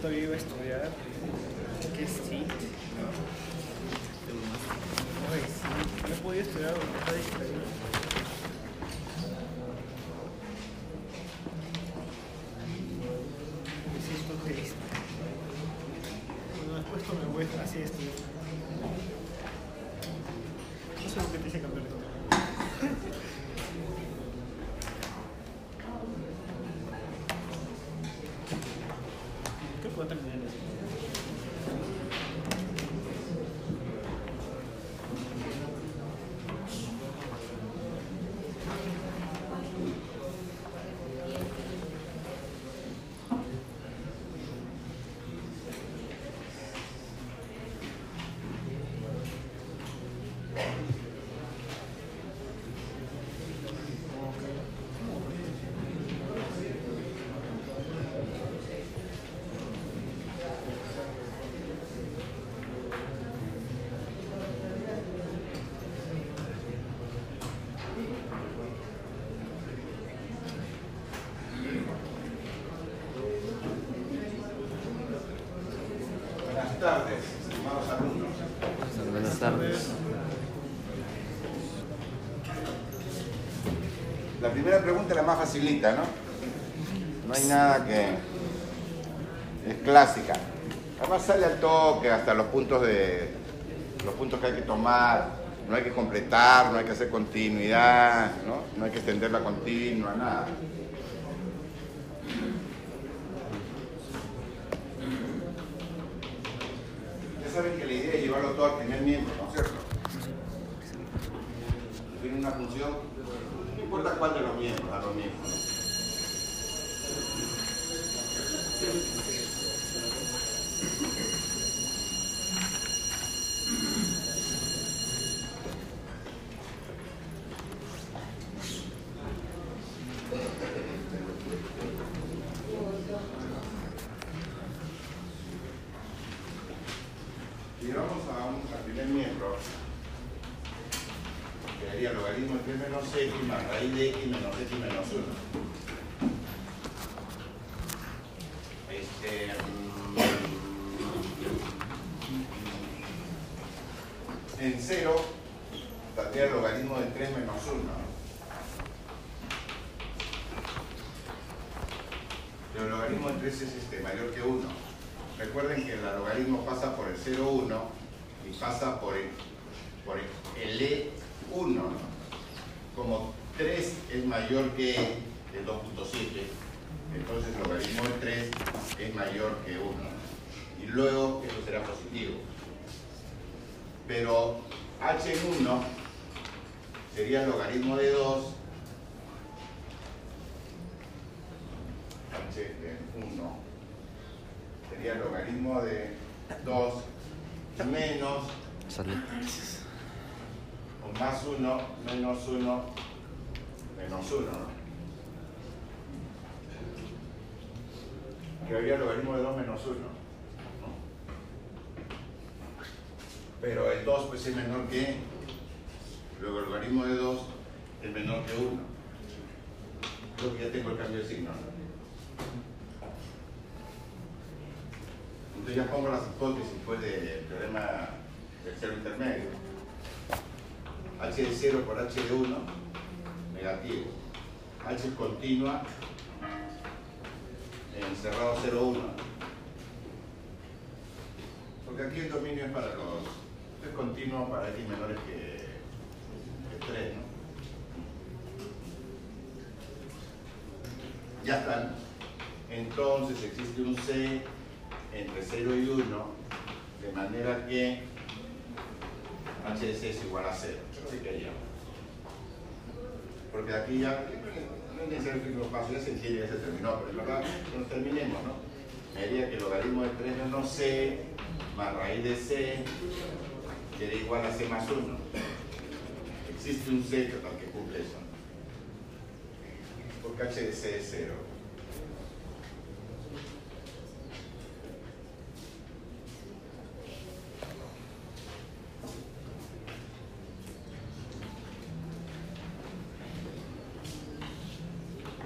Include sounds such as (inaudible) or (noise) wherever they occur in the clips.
todavía iba a estudiar. ¿Qué es sí? Ay, sí. No podía estudiar porque está distraído. Necesito que esto. Bueno, después me voy así a estudiar. No sé por qué te hice cambiar esto. ¿Qué puedo terminar esto? Buenas tardes, estimados alumnos. Buenas tardes. La primera pregunta es la más facilita, ¿no? No hay nada que... es clásica. Además sale al toque hasta los puntos de... los puntos que hay que tomar. No hay que completar, no hay que hacer continuidad, ¿no? No hay que extender la continua, nada. Ya saben que la idea es llevarlo todo al primer miembro, ¿no es cierto? Tiene una función, no importa cuál de los miembros, a lo mismo. ¿no? Si vamos a un al primer miembro, que daría logaritmo de 3 menos x más x menos x menos 1. Este, mm, en 0 tendría el logaritmo de 3 menos 1. Pero el logaritmo de 3 es este, mayor que 1. Recuerden que el logaritmo pasa por el 0,1 y pasa por el, por el E1. ¿no? Como 3 es mayor que el 2.7, entonces el logaritmo de 3 es mayor que 1. Y luego eso será positivo. Pero h en 1 sería el logaritmo de 2 h en 1 sería el logaritmo de 2 menos o más 1 menos 1 menos 1. ¿no? Habría el logaritmo de 2 menos 1. ¿no? Pero el 2 pues es menor que, luego el logaritmo de 2 es menor que 1. Creo que ya tengo el cambio de signo. ¿no? Entonces ya pongo las hipótesis pues, del teorema del cero intermedio. h de 0 por h de 1, negativo. h continua en cerrado 0, 1. Porque aquí el dominio es para los... es continuo para x menores que, que 3, ¿no? Ya están. Entonces existe un c entre 0 y 1, de manera que h de c es igual a 0. Así que ya. Porque aquí ya, no es necesario que los pasos, ya se terminó, pero es verdad, nos terminemos, ¿no? Me diría que el logaritmo de 3 menos c más raíz de c sería igual a c más 1. Existe un c que tal que cumple eso. Porque h de c es 0.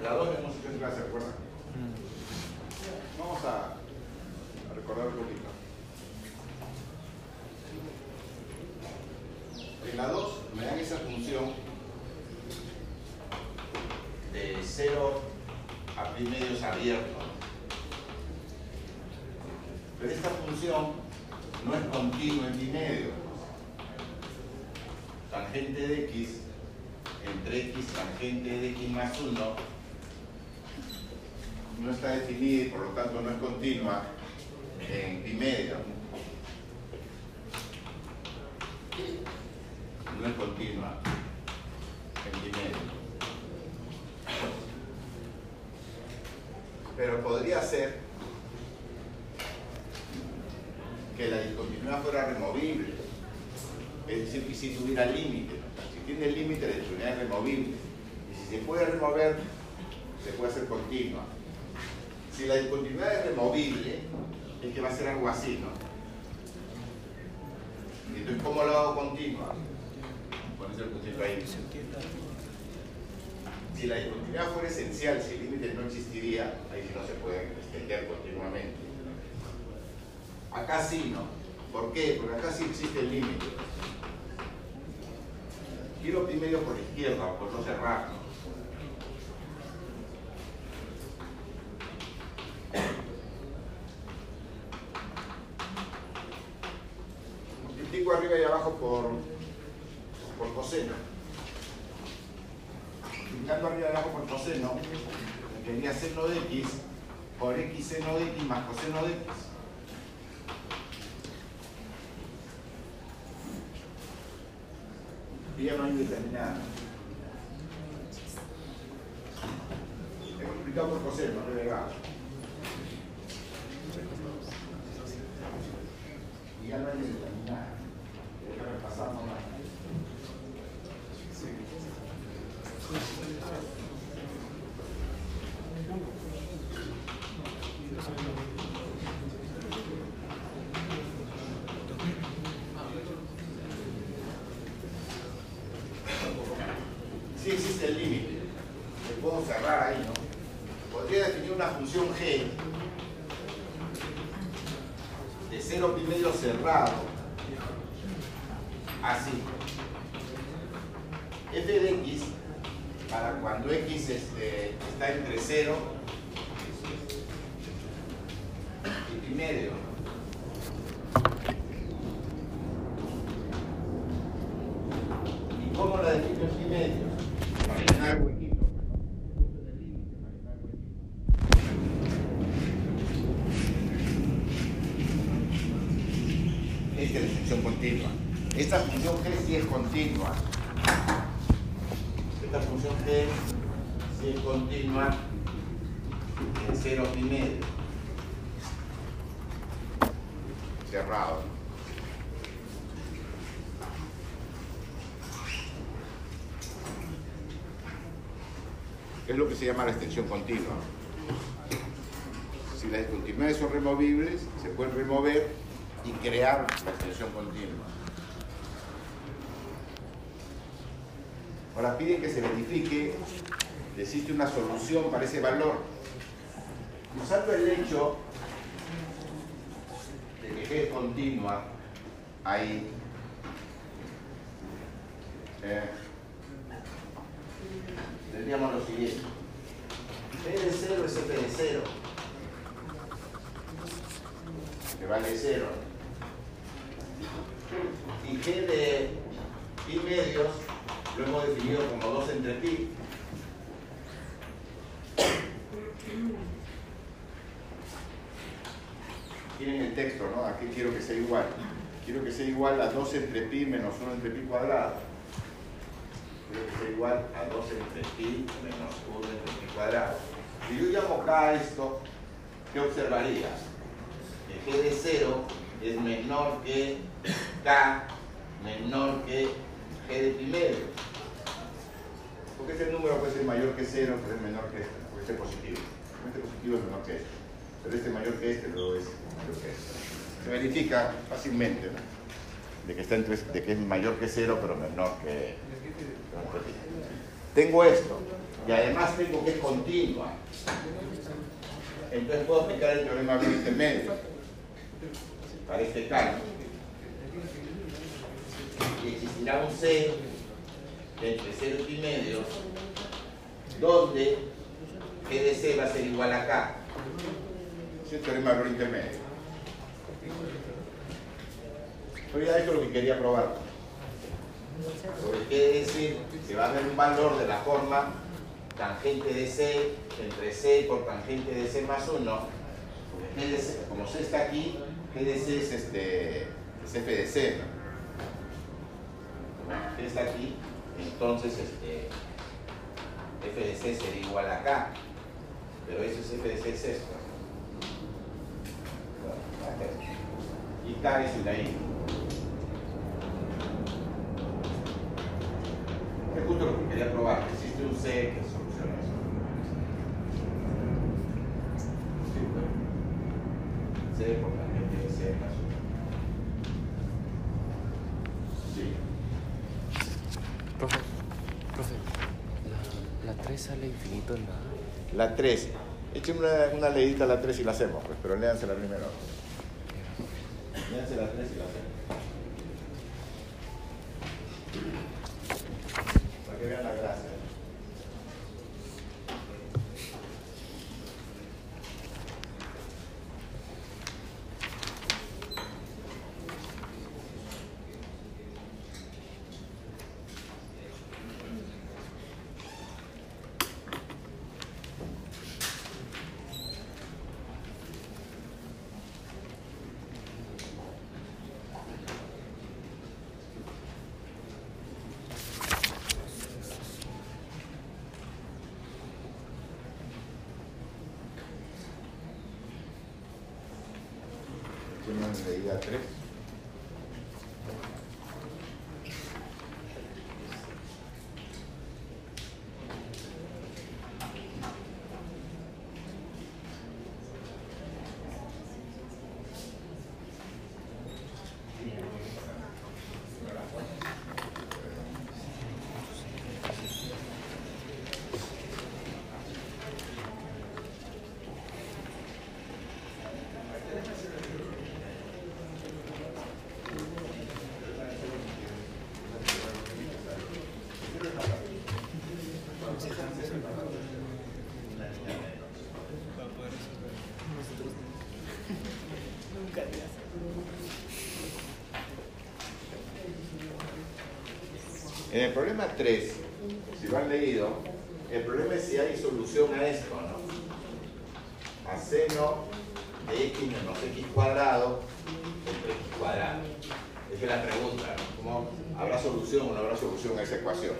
La 2 hemos hecho en clase, ¿se acuerdan? Vamos a recordar un poquito. En la 2 me dan esa función de 0 a pi medios abierto. Pero esta función no es continua en pi medio. Tangente de x entre x tangente de x más 1 no está definida y por lo tanto no es continua en pi medio. No es continua en pi medio. Pero podría ser que la discontinuidad fuera removible. Es decir, que si tuviera límite. Si tiene límite, la discontinuidad es removible. Y si se puede remover, se puede hacer continua. Si la discontinuidad es removible, es que va a ser algo así, ¿no? Entonces, ¿cómo lo hago continua? Pones el puntito ahí. Si la discontinuidad fuera esencial, si el límite no existiría, ahí sí no se puede extender continuamente. Acá sí, ¿no? ¿Por qué? Porque acá sí existe el límite. Quiero pi medio por la izquierda, por no cerrar, ¿no? Multiplico arriba y abajo por, por coseno. Multiplicando arriba y abajo por coseno, me quedaría seno de x por x seno de x más coseno de x. Y ya no hay determinada. He multiplicado por coseno, arriba y abajo. Y ya no hay determinada. Déjame pasar nomás. Sí existe el límite. Le puedo cerrar ahí, ¿no? Podría definir una función g 0 pi medio cerrado. Así. f de x, para cuando x este, está entre 0 y pi medio. ¿Y cómo la defino en pi medio? Para llenar el huequito. ¿no? Justo en el límite, para llenar el huequito. Esta es la función continua. Esta función g sí es continua. Esta función g sí es continua en 0 pi medio. Cerrado. Es lo se llama la extensión continua. Si las discontinuidades son removibles, se pueden remover y crear la extensión continua. Ahora piden que se verifique que existe una solución para ese valor. Usando el hecho de que G es continua, ahí eh, tendríamos lo siguiente. G de 0 es F de 0, que vale 0. Y G de pi medios lo hemos definido como 2 entre pi. Tienen el texto, ¿no? Aquí quiero que sea igual. Quiero que sea igual a 2 entre pi menos 1 entre pi cuadrado. Quiero que sea igual a 2 entre pi menos 1 entre pi cuadrado. Si yo llamo K a esto, ¿qué observarías? Que G de 0 es menor que K menor que G de pi medio. Porque este número puede ser mayor que 0, puede ser menor que este, puede ser positivo. Este positivo es menor que este. Pero este mayor que este, luego es mayor que este. Se verifica fácilmente, ¿no? De que, está entre, de que es mayor que 0, pero menor que, tengo esto y además tengo que es continua. Entonces puedo aplicar el teorema de intermedio. para este cálculo. Y existirá un C entre 0 y medio, donde G de C va a ser igual a K. Es el teorema de intermedio. Pero ya esto es lo que quería probar. Sobre G de C, que va a haber un valor de la forma tangente de C entre C por tangente de C más 1. G de C, como C está aquí, G de C es, este, es F de C. G está aquí, entonces este, F de C sería igual a K. Pero eso es F de C es esto. Y K es el de ahí. Es justo lo que quería probar. Existe un C que soluciona eso. Sí, pues. C por tangente de C más 1. Sí. Profe, profe, la, la 3 sale infinito en nada. La 3. Echen una, una leidita a la 3 y la hacemos, pues, pero léansela primero. Léanse la 3 y la hacemos. Para que vean la gracia. En el problema 3, si lo han leído, el problema es si hay solución a esto, ¿no? A seno de x menos x cuadrado entre x cuadrado. Esa es la pregunta, ¿no? ¿Cómo habrá solución o no habrá solución a esa ecuación?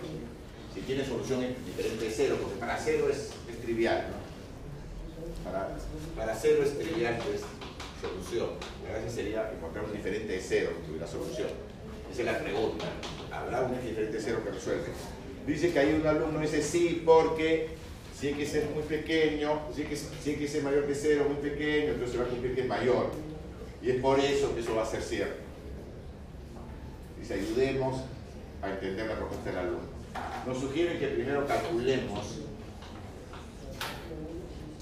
Si tiene solución diferente de cero, porque para cero es, trivial, ¿no? Para, para cero es trivial, pues, solución. La gracia sería encontrar un diferente de cero que tuviera solución. Esa es la pregunta. ¿Habrá un diferente cero que resuelve? Dice que hay un alumno dice sí porque si hay que ser muy pequeño, si hay que, si que ser mayor que cero, muy pequeño, entonces se va a cumplir que es mayor. Y es por eso que eso va a ser cierto. Dice, ayudemos a entender la propuesta del alumno. Nos sugieren que primero calculemos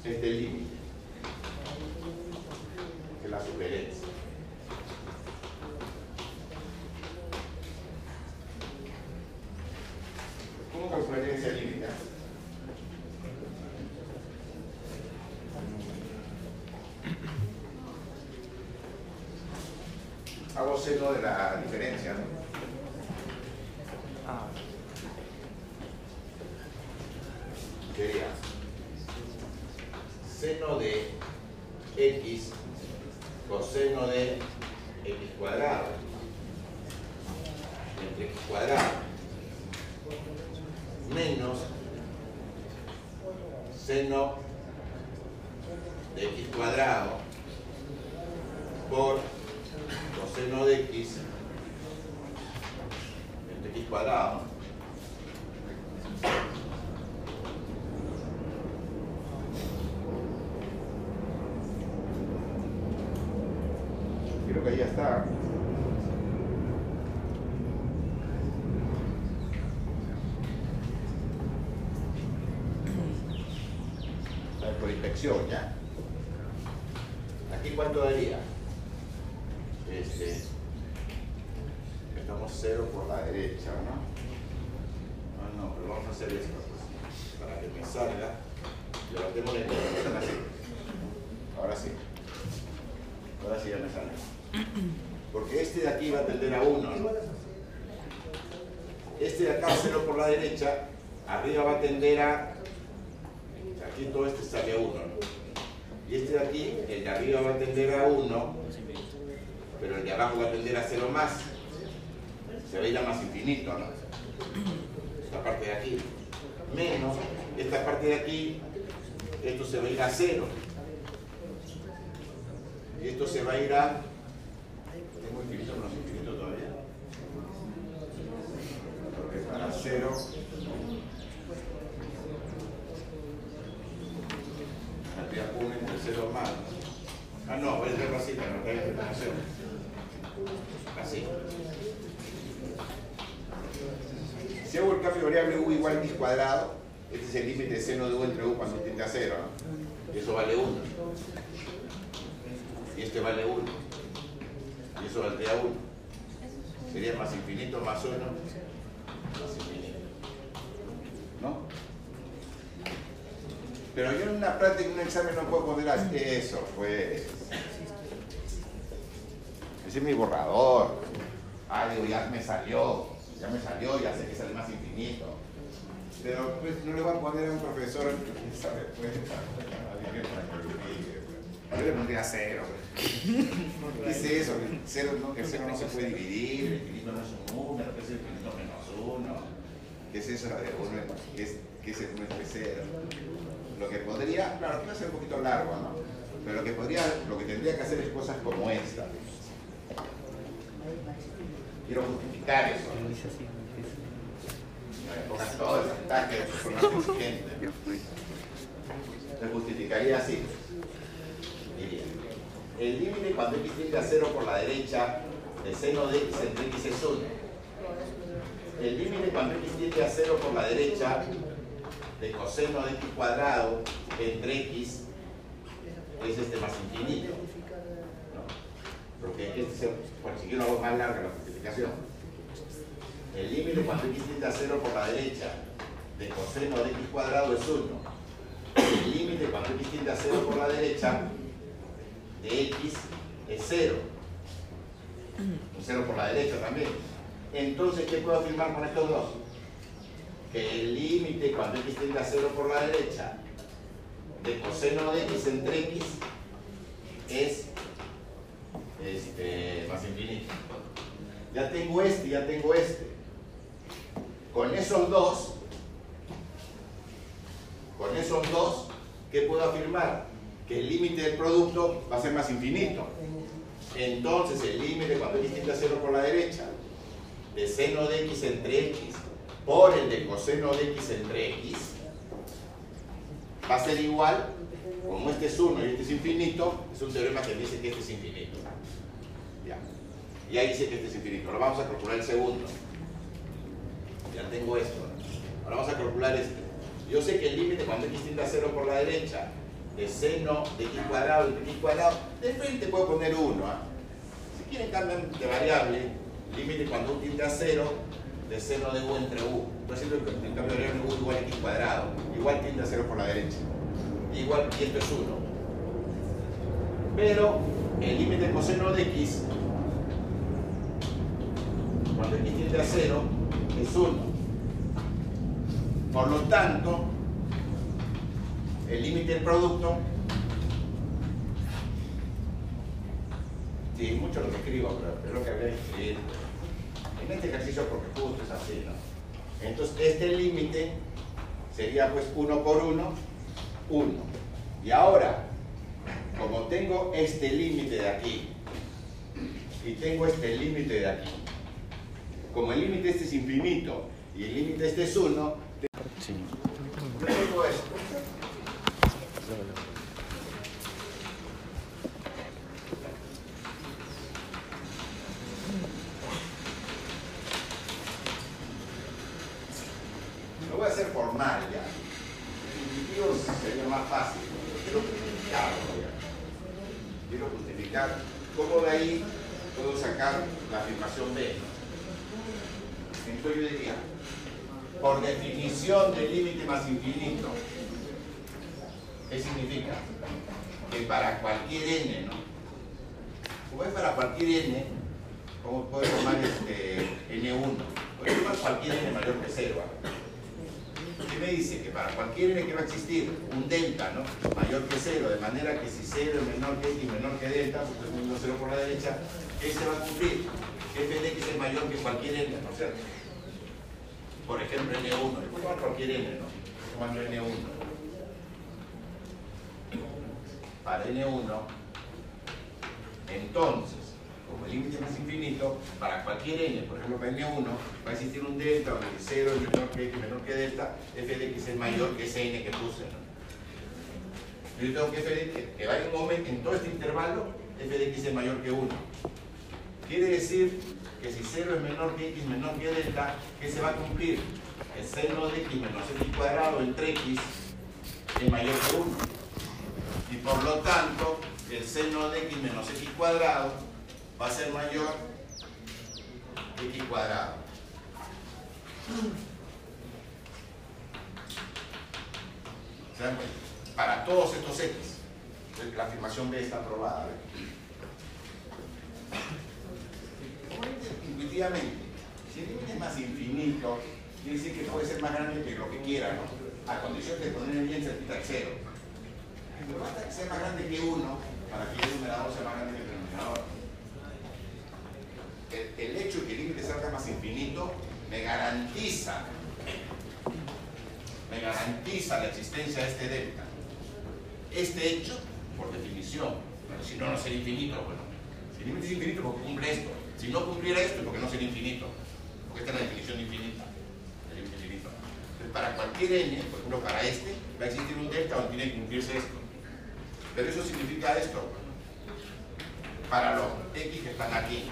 este límite, que es la sugerencia. ¿Cómo ese límite? Hago seno de la diferencia, ¿no? Ah, Sería seno de x coseno de x cuadrado entre x cuadrado menos seno de x cuadrado por coseno de x entre x cuadrado creo que ahí ya está Ya aquí cuánto daría este, estamos cero por la derecha, ¿no? No, no, pero vamos a hacer esto, pues, para que me salga. Levantemos la interpretación así. Ahora sí. Ahora sí ya me sale. Porque este de aquí va a tender a 1, ¿no? Este de acá, 0 por la derecha, arriba va a tender a... Aquí todo este sale a 1, ¿no? Y este de aquí, el de arriba va a tender a 1, pero el de abajo va a tender a 0 más. Se va a ir a más infinito, ¿no? Esta parte de aquí. Menos esta parte de aquí, esto se va a ir a 0. Y esto se va a ir a... ¿Tengo infinito menos infinito todavía? Porque para 0... Había 1 entre 0 más. Ah, no, voy a hacerlo así, para no en tentación. Así. Si hago el cambio variable u igual a x cuadrado, este es el límite de seno de u entre u cuando tiende a 0, ¿no? Y eso vale 1 y este vale 1 y eso valdría 1 sería más infinito más 1 más infinito ¿no? Pero yo en una práctica, en un examen no puedo poner así eso pues ese es mi borrador ah digo ya me salió ya me salió, ya sé que sale más infinito pero pues no le voy a poner a un profesor que sabe pues que diga yo le pondría cero. ¿Qué (laughs) es eso? Cero, no, el cero no se puede dividir, el infinito no es un número, ¿qué es el infinito menos uno? ¿Qué es eso de uno? ¿Qué es, qué es el uno entre cero? Lo que podría, claro, que va a ser un poquito largo, ¿no? Pero lo que podría, lo que tendría que hacer es cosas como esta. Quiero justificar eso. Me pongas todo el ataque de forma exigente. Se justificaría así el límite cuando x tiende a 0 por la derecha de seno de x entre x es 1. El límite cuando x tiende a 0 por la derecha de coseno de x cuadrado entre x es este más infinito. ¿no? Porque este se, si quiero algo más larga la justificación. El límite cuando x tiende a 0 por la derecha de coseno de x cuadrado es 1. El límite cuando x tiende a 0 por la derecha de x es 0. Un 0 por la derecha también. Entonces, ¿qué puedo afirmar con estos dos? Que el límite cuando x tiende a 0 por la derecha de coseno de x entre x es este, más infinito. Ya tengo este, ya tengo este. Con esos dos, con esos dos, ¿qué puedo afirmar? que el límite del producto va a ser más infinito. Entonces el límite cuando x tiende a 0 por la derecha de seno de x entre x por el de coseno de x entre x va a ser igual, como este es 1 y este es infinito, es un teorema que dice que este es infinito. Ya. Y ahí dice que este es infinito. Ahora vamos a calcular el segundo. Ya tengo esto. Ahora vamos a calcular este. Yo sé que el límite cuando x tiende a 0 por la derecha de seno de x cuadrado entre x cuadrado, de frente puedo poner 1. ¿ah? Si quieren cambiar de variable, límite cuando u tiende a 0 de seno de u entre u. Por ejemplo, el cambio de u igual a x cuadrado, igual tiende a 0 por la derecha. Igual, y esto es 1. Pero el límite coseno de x, cuando x tiende a 0, es 1. Por lo tanto, el límite del producto. Sí, mucho lo que escribo, pero es lo que habría que escribir. En este ejercicio, porque justo es así, ¿no? Entonces, este límite sería pues 1 por 1, 1. Y ahora, como tengo este límite de aquí y tengo este límite de aquí, como el límite este es infinito y el límite este es 1, Sí. tengo esto. Lo voy a hacer formal ya. Intuitivo sería más fácil. pero Quiero justificarlo ya. Quiero justificar cómo de ahí puedo sacar la afirmación B. Entonces diría, por definición del límite más infinito, ¿qué significa? Que para cualquier n, ¿no? Como es para cualquier n, ¿cómo puedo tomar este n1? Puedo tomar cualquier n mayor que 0. ¿Qué me dice? Que para cualquier n que va a existir un delta ¿no? mayor que 0, de manera que si 0 es menor que x menor que delta, pues estoy poniendo 0 por la derecha, ¿qué se va a cumplir? F de x es mayor que cualquier n, ¿no es cierto? Por ejemplo, n1, yo puedo tomar cualquier n, ¿no? Tomando n1. Para n1, entonces, como el límite es infinito, para cualquier n, por ejemplo para n1, va a existir un delta donde 0 es menor que x menor que delta, f de x es mayor que ese n que puse. ¿no? Yo tengo que f de x, que va en un momento, en todo este intervalo, f de x es mayor que 1. Quiere decir que si 0 es menor que x menor que delta, ¿qué se va a cumplir? El seno de x menos x cuadrado entre x es mayor que 1. Y por lo tanto, el seno de x menos x cuadrado va a ser mayor que x cuadrado. ¿Se dan cuenta? Para todos estos x. La afirmación B está aprobada. ¿ve? Intuitivamente, si el límite es más infinito, quiere decir que puede ser más grande que lo que quiera, ¿no? A condición de ponerle bien cerquita al cero. Pero basta que sea más grande que 1 para que el numerador sea más grande que el denominador. El, el hecho de que el límite salga más infinito me garantiza, me garantiza la existencia de este delta. Este hecho, por definición, pero si no, no sería infinito, bueno, si el límite es infinito, porque cumple esto. Si no cumpliera esto, porque no sería infinito. Porque esta es la definición de infinito. El infinito. Entonces, para cualquier n, por ejemplo, para este, va a existir un delta donde tiene que cumplirse esto. Pero eso significa esto. Para los x que están aquí.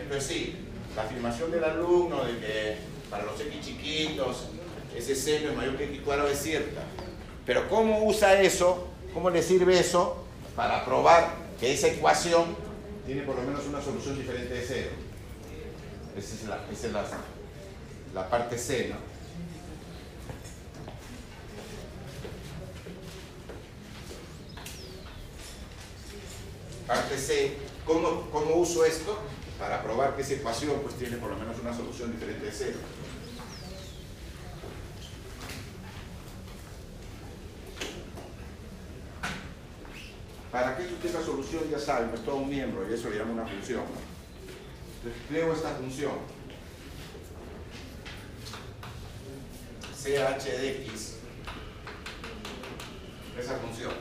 Entonces sí, la afirmación del alumno de que para los x chiquitos ese seno es mayor que x cuadrado es cierta. Pero ¿cómo usa eso? ¿Cómo le sirve eso para probar que esa ecuación tiene por lo menos una solución diferente de cero? Esa es la, esa es la, la parte C, ¿no? Parte C, ¿cómo, ¿cómo uso esto? Para probar que esa ecuación pues, tiene por lo menos una solución diferente de cero. Para que solución, ya saben, es todo un miembro y eso le llama una función. Entonces, esta función. CH de X, esa función,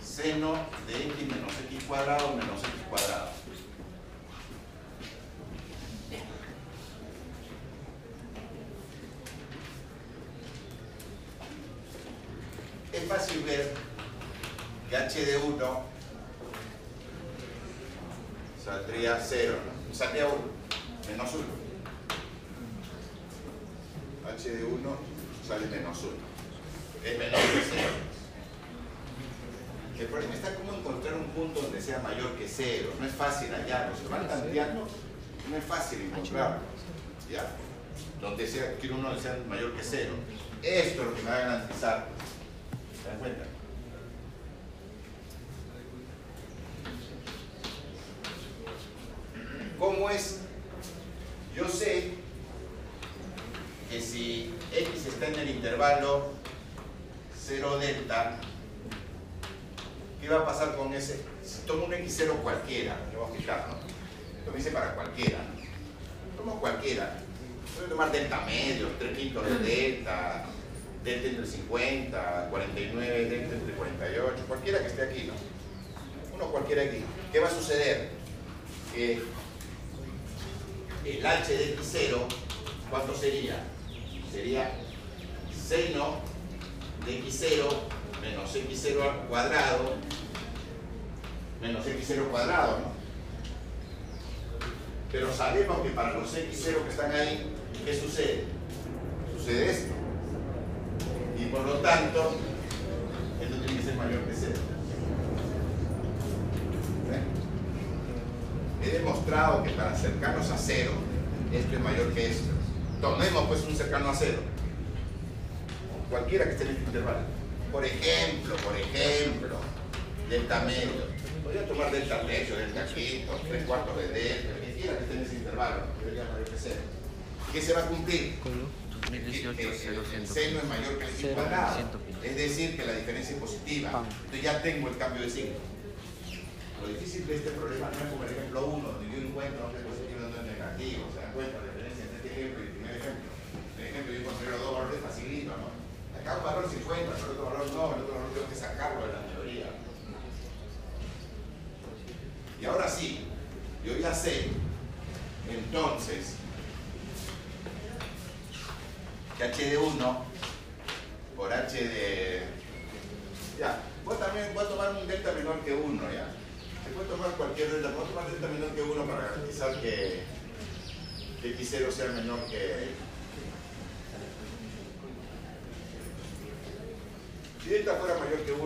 seno de X menos X cuadrado menos X cuadrado. Es fácil ver que h de 1 saldría 0, ¿no? saldría 1, menos 1. h de 1 sale menos 1. Es menor que 0. El problema está cómo encontrar un punto donde sea mayor que 0. No es fácil hallarlo. Lo van tanteando, no es fácil encontrarlo. ¿Ya? Donde sea, quiero uno que sea mayor que 0. Esto es lo que me va a garantizar. ¿Se dan cuenta? ¿Cómo es? Yo sé que si x está en el intervalo 0 delta, ¿qué va a pasar con ese? Si tomo un x0 cualquiera, me voy a fijar, ¿no? Para cualquiera. Tomo cualquiera. Voy tomar delta medio, 3 quintos de delta, delta entre 50, 49, delta entre 48, cualquiera que esté aquí, ¿no? Uno cualquiera aquí. ¿Qué va a suceder? Que el h de x0, ¿cuánto sería? Sería seno de x0 menos x0 al cuadrado menos x0 cuadrado, ¿no? Pero sabemos que para los x0 que están ahí, ¿qué sucede? Sucede esto. Y por lo tanto, esto tiene que ser mayor que 0. dado que para cercanos a cero, esto es mayor que esto. Tomemos pues un cercano a cero. Cualquiera que esté en este intervalo. Por ejemplo, por ejemplo, delta medio. Delta tercio, delta quinto, tres cuartos de delta, el que quiera que esté en ese intervalo, que cero. ¿Qué se va a cumplir? El, el- seno es mayor que el x cuadrado. Es decir, que la diferencia es positiva. Entonces ya tengo el cambio de signo. Lo difícil de este problema no es como el ejemplo 1, donde yo encuentro es positivo y dónde es negativo. Se dan cuenta la diferencia entre este ejemplo y el primer ejemplo. En el ejemplo yo considero dos valores facilito, ¿no? Acá un valor 50, el otro valor no, el otro valor tengo que sacarlo de la Y ahora sí, yo ya sé, entonces, que h de 1 por h de... Ya, voy también a tomar un delta menor que 1, ¿ya? Se puede tomar cualquier delta, puedo tomar delta menor que 1 para garantizar que, que x0 sea menor que... Si delta fuera mayor que 1,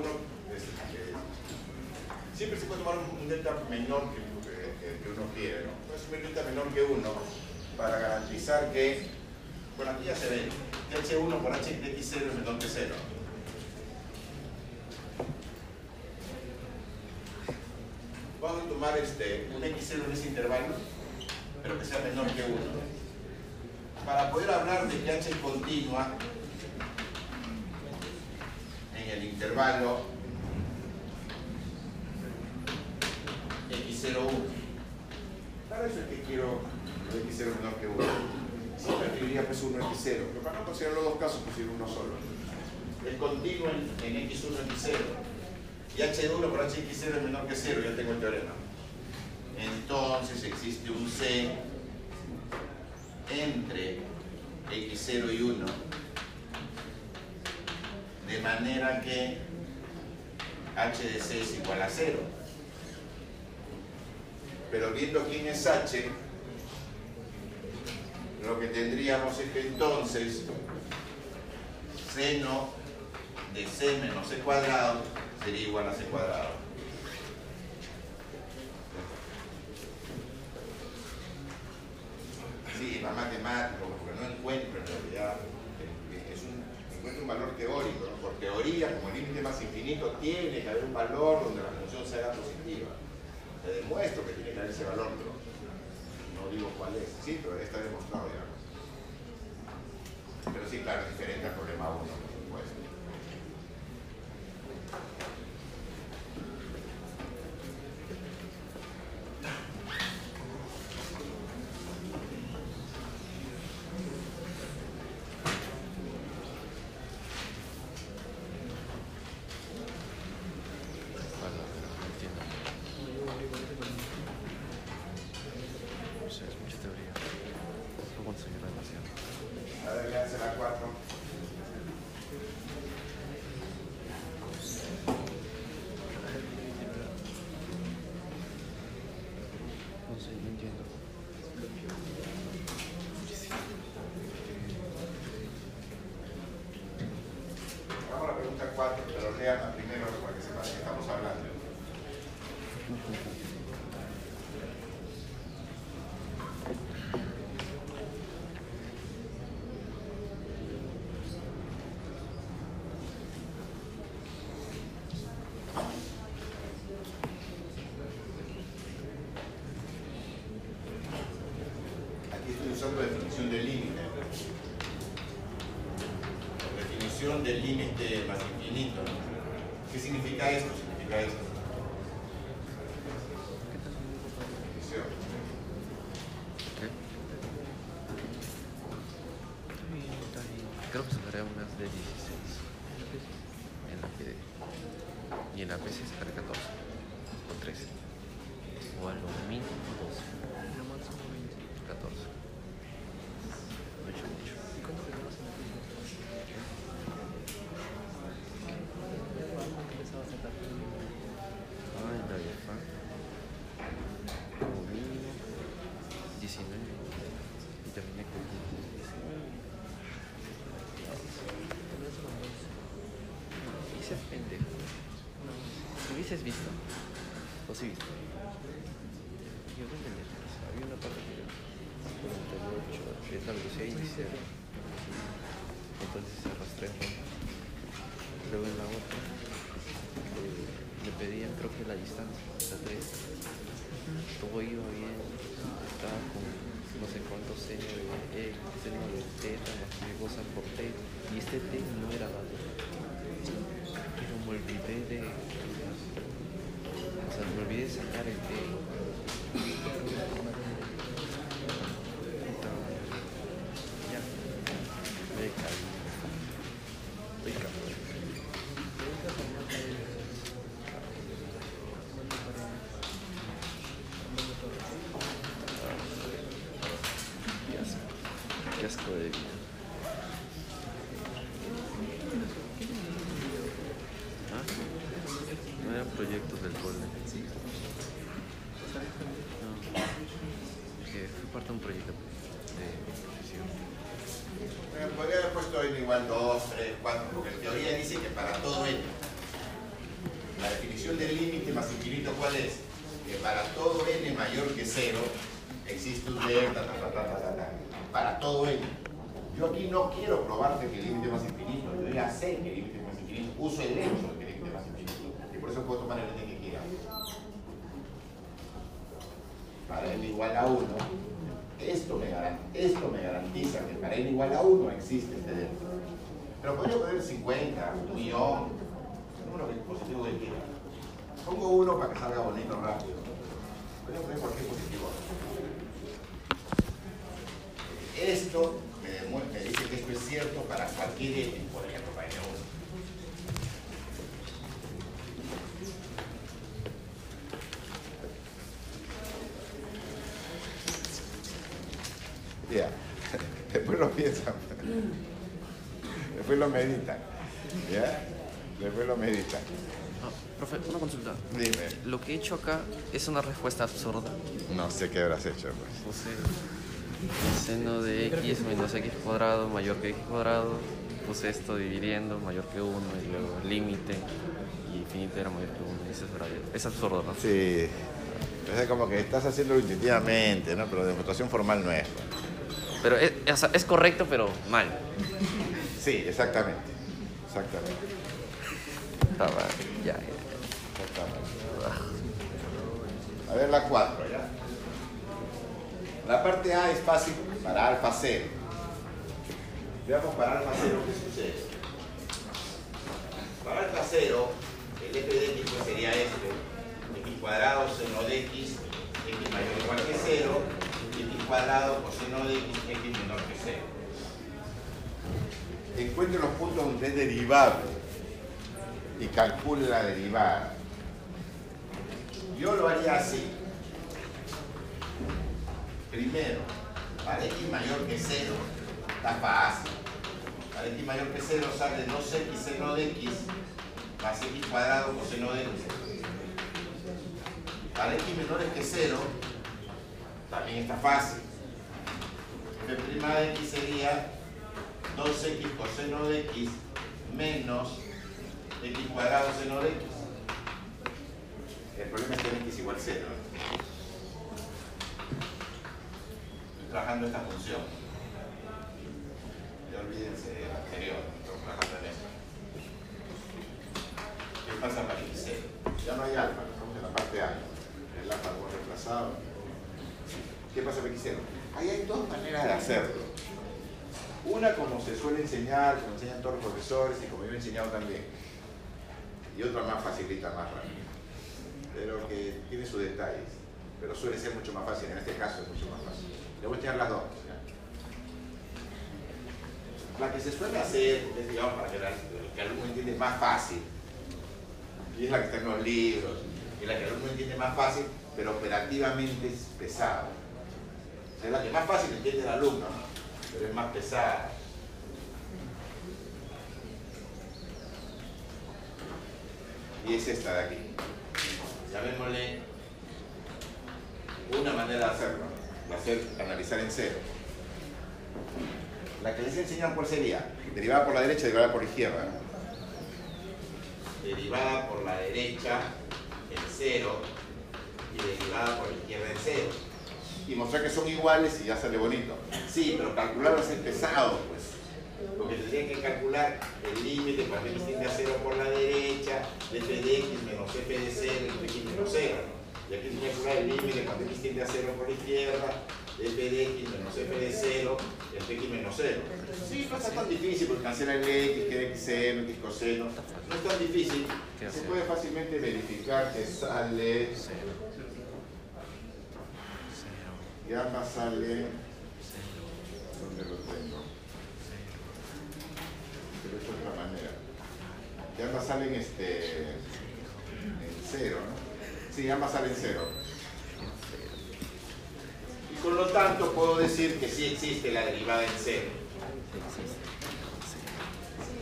siempre se puede tomar un, delta menor que, que- que uno quiere, ¿no? Puede asumir delta menor que 1 para garantizar que, bueno, aquí ya se ve, que h1 por h de x0 es menor que 0. Vamos a tomar este, un x0 en ese intervalo, pero que sea menor que 1. Para poder hablar de que h continua en el intervalo x01. Para eso es que quiero lo de x0 menor que 1. Siempre escribiría pues 1x0, pero para no considerar los dos casos, pues uno solo. Es continuo en, en x1 x0 y h1 por hx0 es menor que 0, ya tengo el teorema. Entonces existe un c entre x0 y 1 de manera que h de c es igual a 0. Pero viendo quién es h, lo que tendríamos es que entonces seno de c menos c cuadrado sería igual a c cuadrado. Sí, más matemático, porque no encuentro en realidad, encuentro un valor teórico, por teoría, como límite más infinito, tiene que haber un valor donde la función sea positiva. Te demuestro que tiene que haber ese valor, pero no digo cuál es. Sí, pero está demostrado ya. Pero sí, claro, es diferente al problema 1, por supuesto. Perdón, pero no entiendo. O sea, es mucha teoría. ¿Cómo enseñar demasiado? A ver, le hace la 4. No sé, no entiendo. Vamos a la pregunta 4, pero lean la primero para que sepan de qué estamos hablando. Aquí estoy usando definición del límite. Definición del límite más infinito. ¿no? ¿Qué significa esto? Significa esto. Definición. ¿Qué? Está bien, está bien. Creo que sacaré unas de 16. En la PD. Y en la PC sacaré 14. O 13. O a lo mínimo 12. 14. Mucho, mucho. Ay, la vieja. Como mínimo 19. Y terminé con 19. Dices pendejo. Hubieses visto. O si viste. Yo qué pendejo. había una parte que era 48, es la velocidad inicial. Entonces se rastreaba. Luego en la otra eh, me pedían creo que la distancia, la 3. Todo iba bien, estaba con no sé cuántos seno de E, seno de teta, más qué cosa por T, y este T no era dado. Pero me olvidé de. O sea, me olvidé sacar el T. Puta madre. Ya. Me caí. Estoy cabrón. Qué asco. Qué asco de vida. ¿Ah? No eran proyectos del cole. No. Que fue parte de un proyecto de exposición. Eh, Podría haber puesto n igual 2, 3, 4, porque en teoría dice que para todo n. La definición del límite más infinito, ¿cuál es? Que para todo n mayor que 0 existe un delta, ta, ta, ta, ta, ta, ta, para todo n. Yo aquí no quiero probarte que el límite es más infinito, yo ya sé que el límite es más infinito, uso el hecho de que el límite es más infinito, y por eso puedo tomar el n que quiera. Para n igual a 1, esto me, garan- esto me garantiza que para n igual a 1 existe este delta. Pero podría poner 50, un millón, el número positivo que quiera. Pongo uno para que salga bonito rápido. Podría poner cualquier positivo. Esto me, me dice que esto es cierto para cualquier por ejemplo, para n1. Ya, (laughs) después lo piensan, después lo meditan, ¿ya? Después lo meditan. Ah, profe, una consulta. Dime, Lo que he hecho acá es una respuesta absurda. no sé qué habrás hecho, pues. Seno de x menos x cuadrado mayor que x cuadrado. Puse esto dividiendo mayor que 1 y luego límite y infinito era mayor que 1. Eso es, es absurdo, ¿no? Sí, es como que estás haciéndolo intuitivamente, ¿no? Pero demostración formal no es. Pero es, sea, es correcto, pero mal. Sí, exactamente, exactamente, Está mal. Ya, ya. exactamente. A ver la 4, ¿ya? La parte A es fácil para alfa 0. Veamos para alfa 0 qué sucede. Para alfa 0, el f de x pues sería este, x cuadrado seno de x, x mayor o igual que 0, y x cuadrado coseno de x, x menor que 0. Encuentre los puntos donde es derivable y calcule la derivada. Yo lo haría así. Primero, para x mayor que 0, está fácil. Para x mayor que 0 sale 2x seno de x más x cuadrado coseno de x. Para x menores que 0, también está fácil. f' de x sería 2x coseno de x menos x cuadrado seno de x. El problema es que x igual 0. Estoy trabajando esta función. Ya olvídense de la anterior, estoy trabajando en esto. ¿Qué pasa para x 0? Ya no hay alfa, estamos en la parte A. El alfa hemos reemplazado. ¿Qué pasa 0? Ahí hay dos maneras de hacerlo. Una como se suele enseñar, como enseñan todos los profesores y como yo he enseñado también. Y otra más facilita, más rápida. Pero que tiene sus detalles. Pero suele ser mucho más fácil, en este caso es mucho más fácil. Le voy a enseñar las dos. La que se suele hacer, es, digamos, para que el alumno entiende más fácil. Y es la que está en los libros. Y la que el alumno entiende más fácil, pero operativamente es pesado. Es la que más fácil entiende el alumno, pero es más pesada. Y es esta de aquí. Llamémosle una manera de hacerlo, de hacer, analizar en cero. La que les enseñan cuál sería, derivada por la derecha, derivada por la izquierda. Derivada por la derecha en cero y derivada por la izquierda en cero. Y mostrar que son iguales y ya sale bonito. Sí, pero calcularlos es pesado, pues. Porque tendría que calcular el límite cuando x tiende a 0 por la derecha, de f de x menos f de 0 y x menos 0. Y aquí tendría que calcular el límite cuando x tiende a 0 por la izquierda, de f de x menos f de 0, entre x menos 0. Sí, no está tan difícil porque cancela el x, queda x seno, x coseno. No es tan difícil. Se puede fácilmente verificar que sale Y ambas sale Cero. ¿dónde lo tengo? Pero es otra manera. Y ambas salen este en cero, ¿no? Sí, ambas salen cero. Y por lo tanto puedo decir que sí existe la derivada en cero.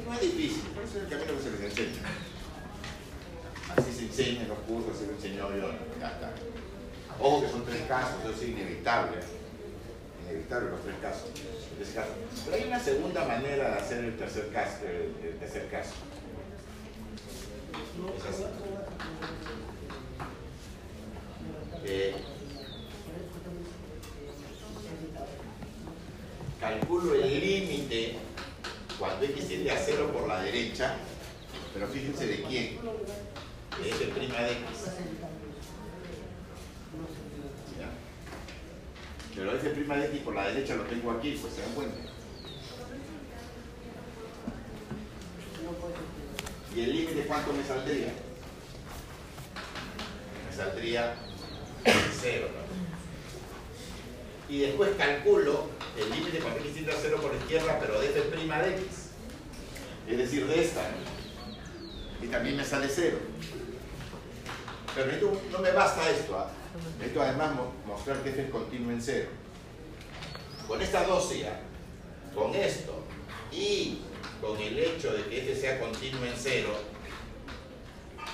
No es difícil, por eso es el camino que se les enseña. Así se enseña en los cursos, así lo enseñó yo. Ya está. Ojo que son tres casos, eso es inevitable. Inevitable los tres casos. Pero hay una segunda manera de hacer el tercer caso. El, el tercer caso. Eh, calculo el límite cuando x tiende a 0 por la derecha, pero fíjense de quién, de f' de x. ¿Ya? Pero f' de x por la derecha lo tengo aquí, pues se dan cuenta. ¿Y el límite cuánto me saldría? Me saldría 0. Y después calculo el límite cuando x tiende a 0 por izquierda, pero de f' de x. Es decir, de esta. Y también me sale 0. Pero no me basta esto. ¿ah? Necesito además mo- mostrar que f es continuo en 0. Con esta dosia, con esto y con el hecho de que f sea continuo en 0,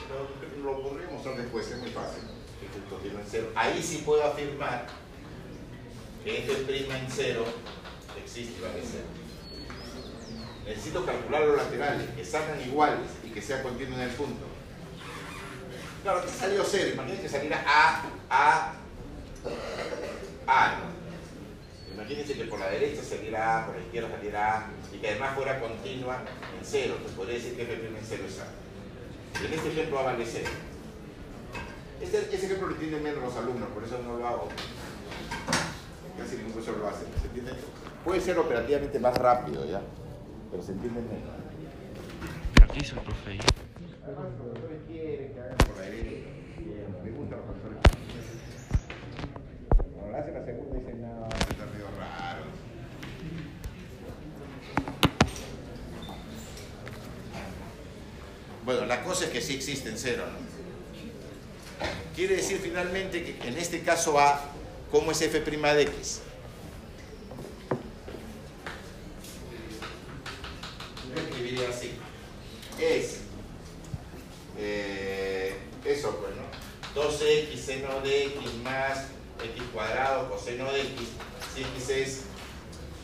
pero lo podría mostrar después, es muy fácil. que f es continuo en 0. Ahí sí puedo afirmar que f' en 0 existe vale 0. Necesito calcular los laterales, que salgan iguales y que sea continuo en el punto. Claro, aquí salió 0, imagínense que saliera A, A, A. ¿no? Imagínense que por la derecha saliera A, por la izquierda saliera A, y que además fuera continua en 0. Entonces podría decir que f' en 0 es A. Y en este ejemplo A vale 0. Este, ese ejemplo lo entienden menos los alumnos, por eso no lo hago. Casi ningún profesor lo hace. ¿Se entiende? Puede ser operativamente más rápido, ¿ya? Pero se entiende menos. ¿Pero qué hizo el profe ahí? Además, los profesores quieren que hagan por la derecha. Me gustan los profesores. Cuando lo hacen la segunda dicen, no, está medio raro. Bueno, la cosa es que sí existe en cero, ¿no? Quiere decir finalmente que en este caso A, ¿cómo es f' de x? Yo escribiría así. Es eh, eso, pues, ¿no? 2x seno de x más x cuadrado coseno de x, si x es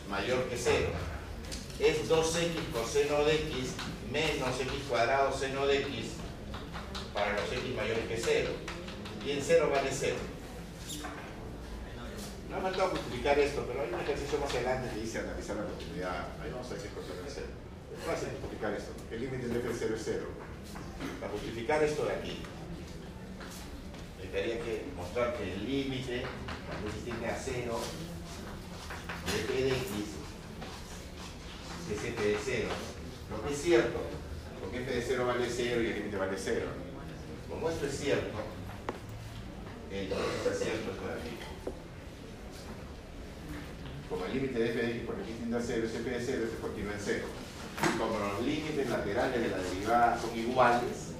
mayor que 0. Es 2x coseno de x menos x cuadrado seno de x para los x mayores que 0. Y en 0 vale 0. No me faltado justificar esto, pero hay un ejercicio más adelante que dice analizar la continuidad. Ahí vamos a ver qué es coseno de 0. Es fácil justificar esto, el límite de f de 0 es 0. Para justificar esto de aquí, tendría que mostrar que el límite, cuando x tiende a 0, de f de x es f de 0. Lo que es cierto, porque f de 0 vale 0 y el límite vale 0. Como esto es cierto, entonces es cierto de aquí. Como el límite de f de x por x tiende a 0 es f de 0, se continúa en 0. Como los límites laterales de la derivada son iguales,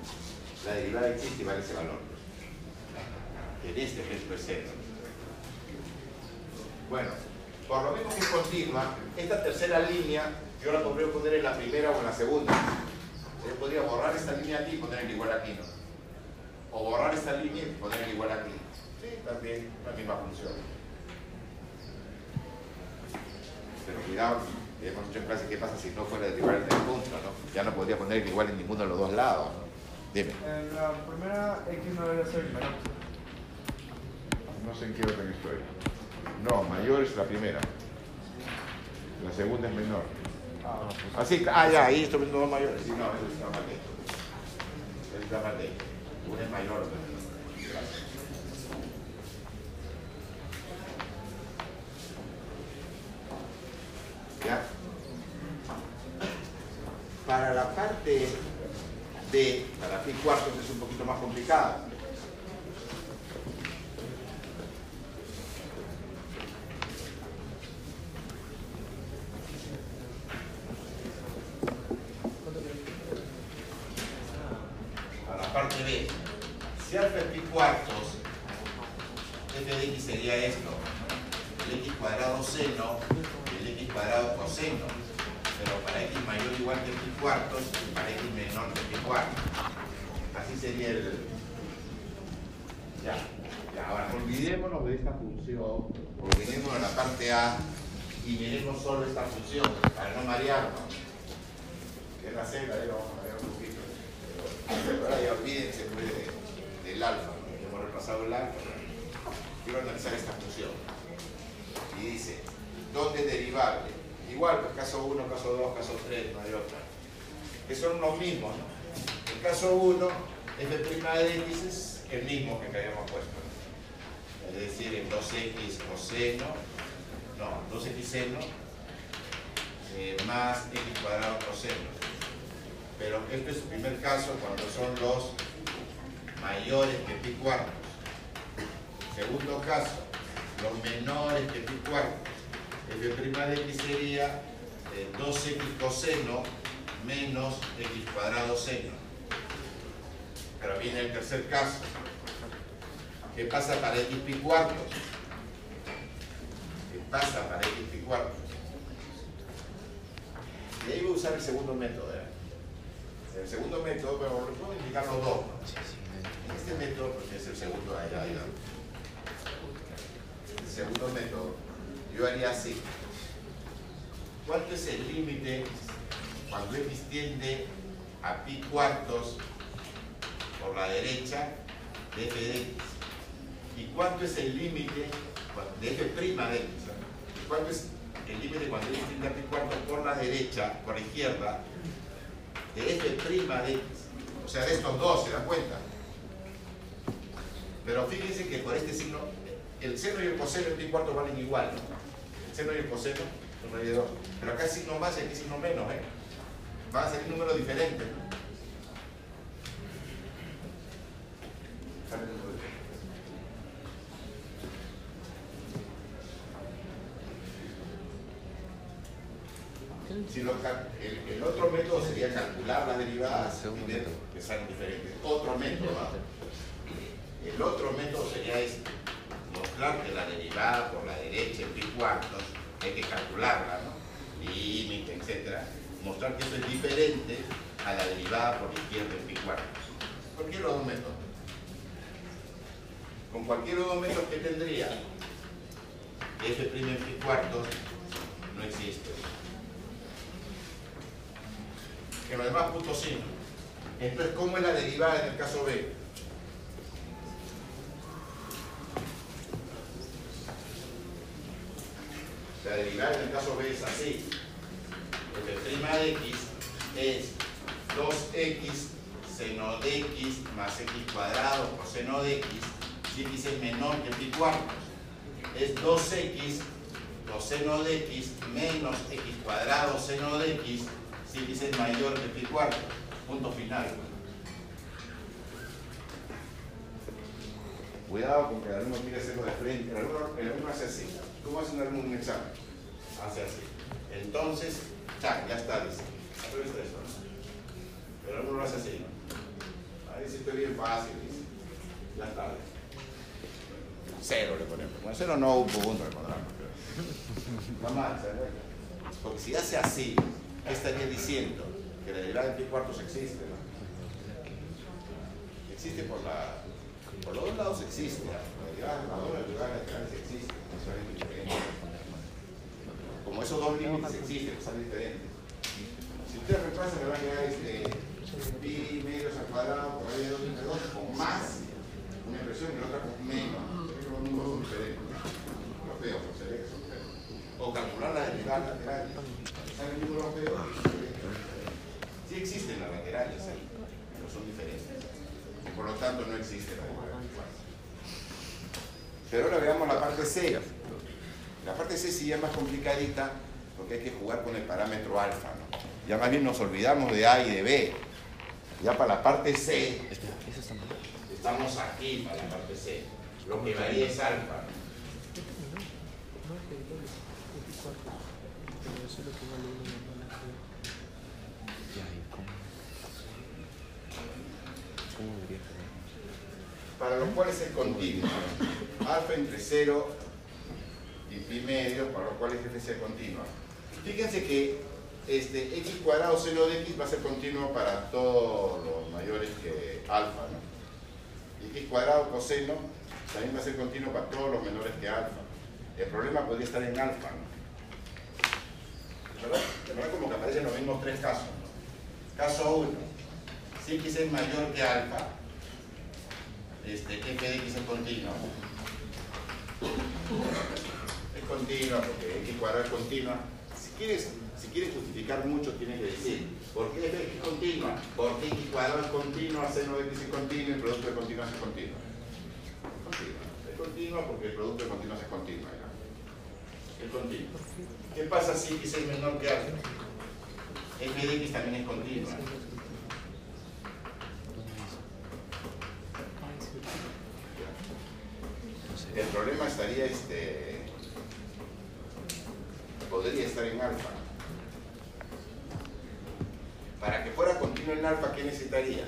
la derivada existe y vale ese valor. En este ejemplo es 0. Bueno, por lo mismo que es continua, esta tercera línea yo la podría poner en la primera o en la segunda. Yo podría borrar esta línea aquí y poner el igual aquí, ¿no? O borrar esta línea y poner el igual aquí. Sí, también la misma función. Pero cuidado, ya hemos dicho en clase qué pasa si no fuera el igual en el punto, ¿no? Ya no podría poner el igual en ninguno de los dos lados, ¿no? Dime. En la primera X no debe ser menor. No sé en qué orden estoy. No, mayor es la primera. La segunda es menor. Así, ah, ya, ahí estoy viendo dos mayores. Sí, no. Eso está mal hecho. Una es mayor, es. ¿Ya? Para la parte de, para pi cuartos es un poquito más complicada. Para la parte B, si alfa es pi cuartos, f de x sería esto, el x cuadrado seno y el x cuadrado coseno. Pero para x mayor o igual que pi cuartos y para x menor que pi cuartos. Así sería el... Ya, ya, ahora olvidémonos de esta función, olvidémonos de la parte A y miremos solo esta función para no marearnos. Que es la C, la D la vamos a marear un poquito. Pero ahora ya olvídense pues, del alfa, hemos repasado el alfa. Quiero analizar esta función. Y dice, ¿dónde es derivable? Igual, pues caso 1, caso 2, caso 3, no hay otra. Que son los mismos, ¿no? El caso 1, f' de x es el mismo que habíamos puesto. Es decir, el 2x coseno, no, 2x seno eh, más x cuadrado coseno. Pero este es el primer caso cuando son los mayores que pi cuartos. Segundo caso, los menores que pi cuartos. f' de x sería eh, 2x coseno menos x cuadrado seno. Pero viene el tercer caso. ¿Qué pasa para x pi cuartos? ¿Qué pasa para x pi cuartos? Y ahí voy a usar el segundo método. ¿eh? El segundo método, pero lo puedo indicar los dos. Este método, porque es el segundo, ahí, ahí. El segundo método, yo haría así. ¿Cuánto es el límite cuando x tiende a pi cuartos por la derecha de f de x? ¿Y cuánto es el límite de f' prima de x? ¿Y cuánto es el límite cuando x tiende a pi cuartos por la derecha, por la izquierda, de f' de x? O sea, de estos dos, ¿se dan cuenta? Pero fíjense que por este signo, el seno y el coseno en pi cuartos valen igual, ¿no? El seno y el coseno son 2. Pero acá hay signo más y aquí signo menos, ¿eh? Van a salir números diferentes. Si lo el, el otro método sería calcular las derivadas y que salen diferentes. Otro método. El otro método sería este. Mostrar que la derivada por la derecha en pi cuartos hay que calcularla, ¿no? Límite, etc. Mostrar que eso es diferente a la derivada por la izquierda en pi cuartos. Cualquier otro método. Con cualquier otro método que tendría, f' en pi cuartos no existe. Que los demás puntos sí. Entonces, ¿cómo es la derivada en el caso B? La derivada en el caso B es así. f' de x es 2x seno de x más x cuadrado coseno de x si x es menor que pi cuartos. Es 2x coseno de x menos x cuadrado seno de x si x es mayor que pi cuartos. Punto final. Cuidado con que el alumno quiere hacerlo de frente. El alumno, el alumno hace así. Tú vas a hacer un examen. Hace así. Entonces, ya, ya está, dice. ¿Has visto eso? no? Pero lo hace así, ¿no? Ahí sí estoy bien fácil, dice. Ya está. Cero le ponemos. Bueno, cero no, un punto le pondrán. (laughs) Mamá, ¿sabes? Porque si hace así, ¿qué estaría diciendo? Que la derivada de pi cuartos existe, ¿no? Existe por la... Por los dos lados existe. La derivada de dos derivada laterales existe. Diferentes. Como esos dos límites existen, salen diferentes. Si ustedes repasan, me van a llegar este, pi medios al cuadrado por ahí de 2 entre 2 con más una expresión y la otra con menos. Son números diferentes. Los europeos, los ejes europeos. O calcular la derivada lateral. ¿Saben europeo? Sí existen las laterales ahí, pero son diferentes. Y por lo tanto no existe la derivada Pero ahora veamos la parte C. La parte C sí es más complicadita porque hay que jugar con el parámetro alfa. ¿no? Ya más bien nos olvidamos de A y de B. Ya para la parte C, estamos aquí para la parte C. Lo que varía es alfa. Para lo cual es el continuo. Alfa entre 0 y medio, para lo cual es fc continua. Fíjense que este, x cuadrado seno de x va a ser continuo para todos los mayores que alfa. ¿no? X cuadrado coseno también va a ser continuo para todos los menores que alfa. El problema podría estar en alfa. ¿no? Verdad, de verdad como que aparecen los mismos tres casos. ¿no? Caso 1. Si x es mayor que alfa, este, f de x es continua. Continua porque x cuadrado es continua. Si quieres, si quieres justificar mucho, tienes que decir, ¿por qué es continua? Porque x cuadrado es continua, seno de x es continuo el producto de continuas es continuo. Continua. Es continua porque el producto de continuas es continuo. Es continuo. ¿Qué pasa si x es menor que alfa? f de x también es continua. El problema estaría, este, podría estar en alfa. Para que fuera continuo en alfa, ¿qué necesitaría?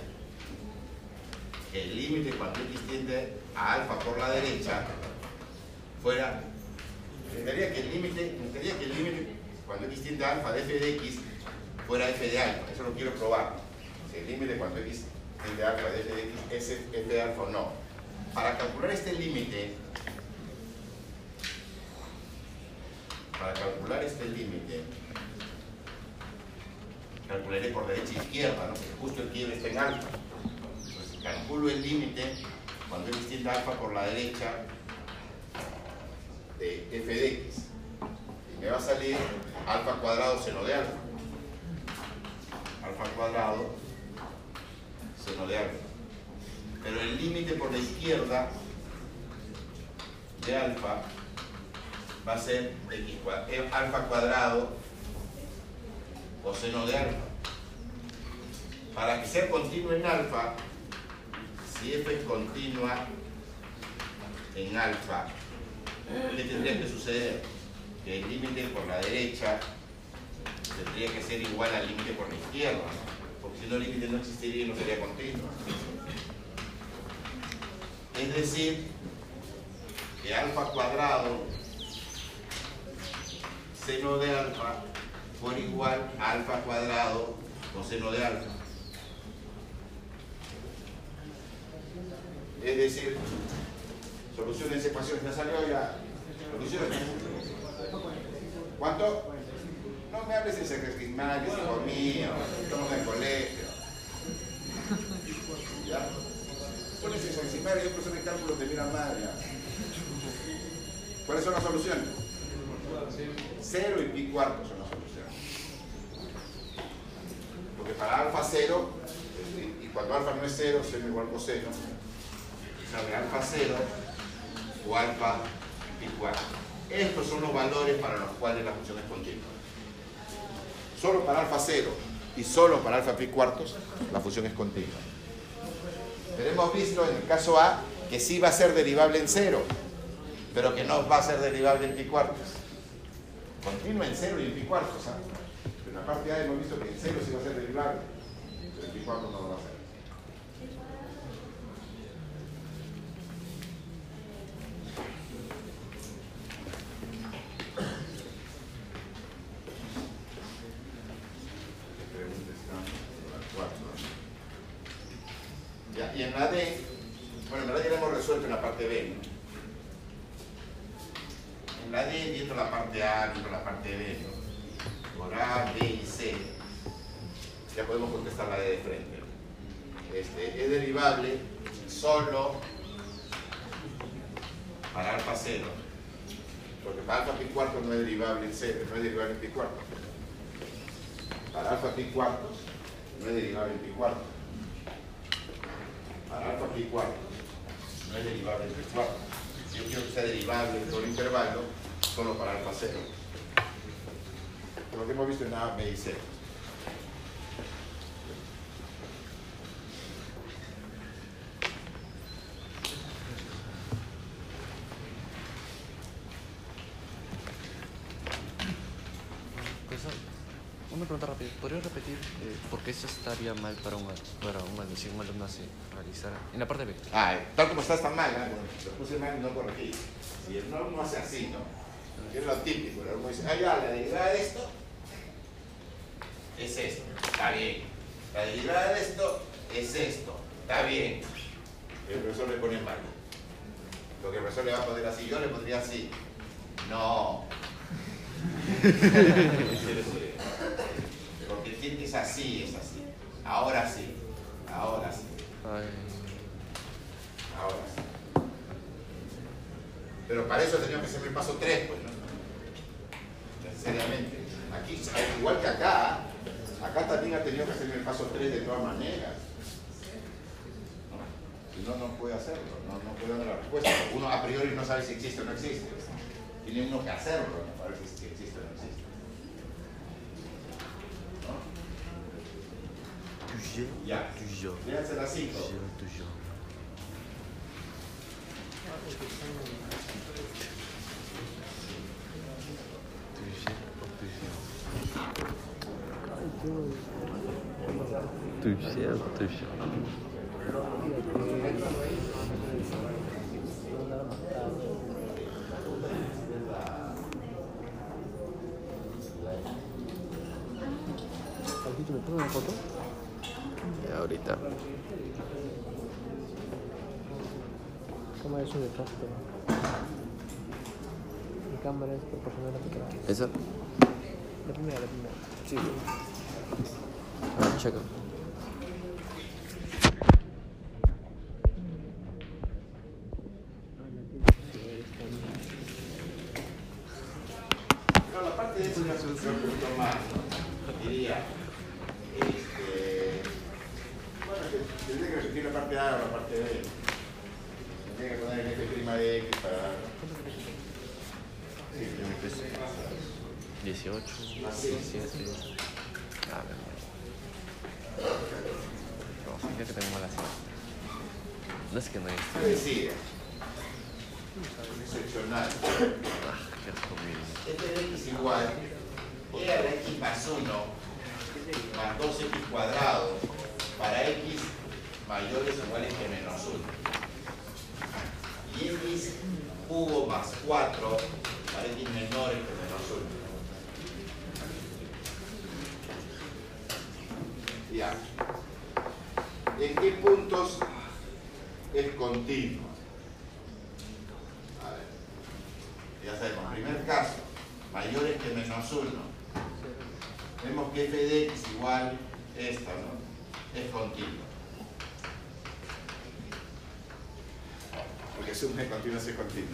Que el límite cuando x tiende a alfa por la derecha fuera, necesitaría que el límite, necesitaría que el límite cuando x tiende a alfa de f de x fuera f de alfa. Eso lo quiero probar. Si el límite cuando x tiende a alfa de f de x es f de alfa o no. Para calcular este límite, para calcular este límite, calcularé por derecha e izquierda, ¿no? porque justo el quiebre está en alfa. Entonces calculo el límite cuando x tiende a alfa por la derecha de f de x. Y me va a salir alfa cuadrado seno de alfa. Alfa cuadrado seno de alfa pero el límite por la izquierda de alfa va a ser x eh, alfa cuadrado coseno de alfa. Para que sea continuo en alfa, si f es continua en alfa, ¿qué tendría que suceder? Que el límite por la derecha tendría que ser igual al límite por la izquierda, porque si no el límite no existiría y no sería continuo. Es decir, que alfa cuadrado seno de alfa por igual alfa cuadrado coseno de alfa. Es decir, solución de esa ecuación. ¿Ya salió ya? Solución. ¿Cuánto? No me hables de secretariales, hijo mío. Estamos en el colegio. ¿Ya? Pones eso encima y el profesor de cálculo te mira mal. ¿Cuáles son las soluciones? Cero y pi cuarto son las soluciones. Porque para alfa cero, y cuando alfa no es cero, seno igual coseno, sale alfa cero o alfa pi cuarto. Estos son los valores para los cuales la función es continua. Solo para alfa cero y solo para alfa pi cuartos, la función es continua. Pero hemos visto en el caso A que sí va a ser derivable en cero, pero que no va a ser derivable en pi cuartos. Continua en cero y en pi cuartos. ¿ah? En la parte A hemos visto que en cero sí va a ser derivable, pero en pi no lo va a ser. ¿Qué pregunta está? La cuatro. Ya, y en la D, bueno, en verdad ya la hemos resuelto en la parte B. ¿no? En la D, viendo la parte A, viendo la parte B, ¿no? por A, B y C, ya podemos contestar la D de frente. Este, es derivable solo para alfa 0 Porque para alfa pi cuarto no es derivable en cero, no es derivable en pi cuarto. Para alfa pi cuartos no es derivable en pi cuarto. Para alfa pi cuartos no es derivable en pi cuarto. Si yo quiero que sea derivable en todo el intervalo, solo para alfa cero. Lo que hemos visto en A, B y C. Profesor, una pregunta rápida. ¿Podría repetir eh, por qué eso estaría mal para un, para un alumno si un alumno se realizara en la parte B? Ah, tal como está, está mal, ¿eh? Bueno, lo puse mal y no corregí. Si el no hace así, ¿no? Es lo típico, el alumno dice, ah, ya, la derivada de esto es esto, está bien. La derivada de esto es esto, está bien. El profesor le pone mal. Lo que el profesor le va a poner así, yo le pondría así. No. (laughs) Es así, es así. Ahora sí, ahora sí. Ahora sí. Pero para eso tenía que ser el paso 3, pues, ¿no? Necesariamente. Aquí, igual que acá, acá también ha tenido que hacer el paso 3 de todas maneras. Si no, no puede hacerlo, no, no puede dar la respuesta. Uno a priori no sabe si existe o no existe. Tiene uno que hacerlo ¿no? para ver si existe tuer, tuer, tuer, tuer. Tuger, tuger. tu me prends la photo? Ya, ahorita. Cámara es un desastre. Mi cámara es proporcional a la que grabo. ¿Esa? La primera, la primera. Sí. Ah, checa. Pero la parte de eso es una solución un poquito más, ¿no? diría. Este, bueno, que tendría que repetir la parte A o la parte B. Tendría que poner el f' de x para. Sí, yo me puse. 18, Así. 17. Ah, me muero. No, fíjate que tengo mala suerte. No es que no hay. ¿Qué decía? Excepcional. Ah, qué asco mi- f de x igual e a la x más 1 más 2x cuadrado para x mayores o iguales que menos 1. Y x cubo más 4 para x menores que menos 1. Ya. ¿En qué puntos es continuo? A ver. Ya sabemos, primer caso, mayores que menos 1. Vemos que f de x igual esta, ¿no? Es continuo. Suma de es continuo.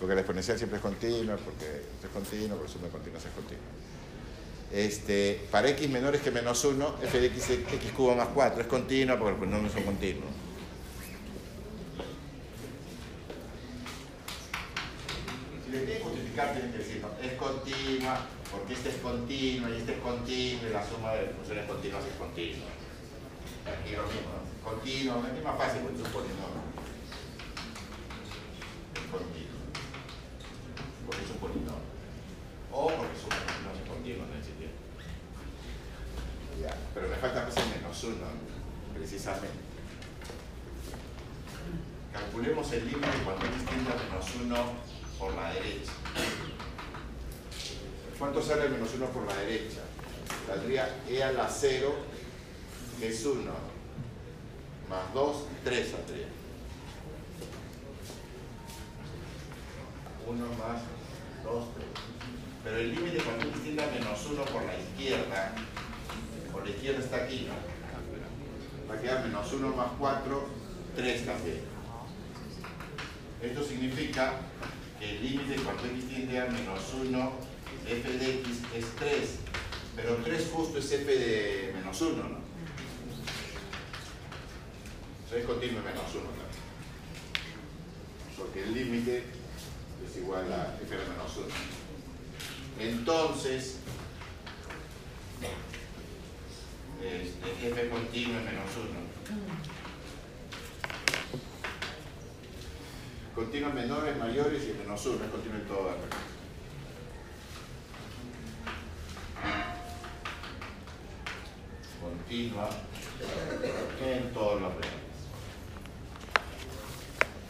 Porque la exponencial siempre es continua, porque esto es continuo, porque suma de continuos es continuo. Este, para x menores que menos 1, f de x, x cubo más 4 es continua porque los polinomios son continuos. Si le tienen que justificar, tienen que decir, es continua, porque este es continuo y este es continuo, y la suma de funciones continuas es continua. Aquí lo mismo, ¿no? Continuo, es más fácil porque es un polinomio. Es continuo. Porque es un polinomio. O porque suma de polinomios continuos, no existe. Ya, pero me falta el menos uno, precisamente. Calculemos el límite cuando x tiende a menos 1 por la derecha. ¿Cuánto sale el menos 1 por la derecha? Saldría e a la 0, es 1, más 2, 3 saldría. 1 más 2, 3. Pero el límite cuando x tiende a menos 1 por la izquierda, por la izquierda está aquí, ¿no? Va a quedar menos 1 más 4, 3 también. Esto significa que el límite cuando x tiende a menos 1, f de x es 3. Pero 3 justo es f de menos 1, ¿no? 3 continuo menos 1 también. Porque el límite es igual a f menos 1. Entonces, este, f continuo es menos 1. Continuos menores, mayores y menos 1, es continuo en todo acá. Continua en todos los.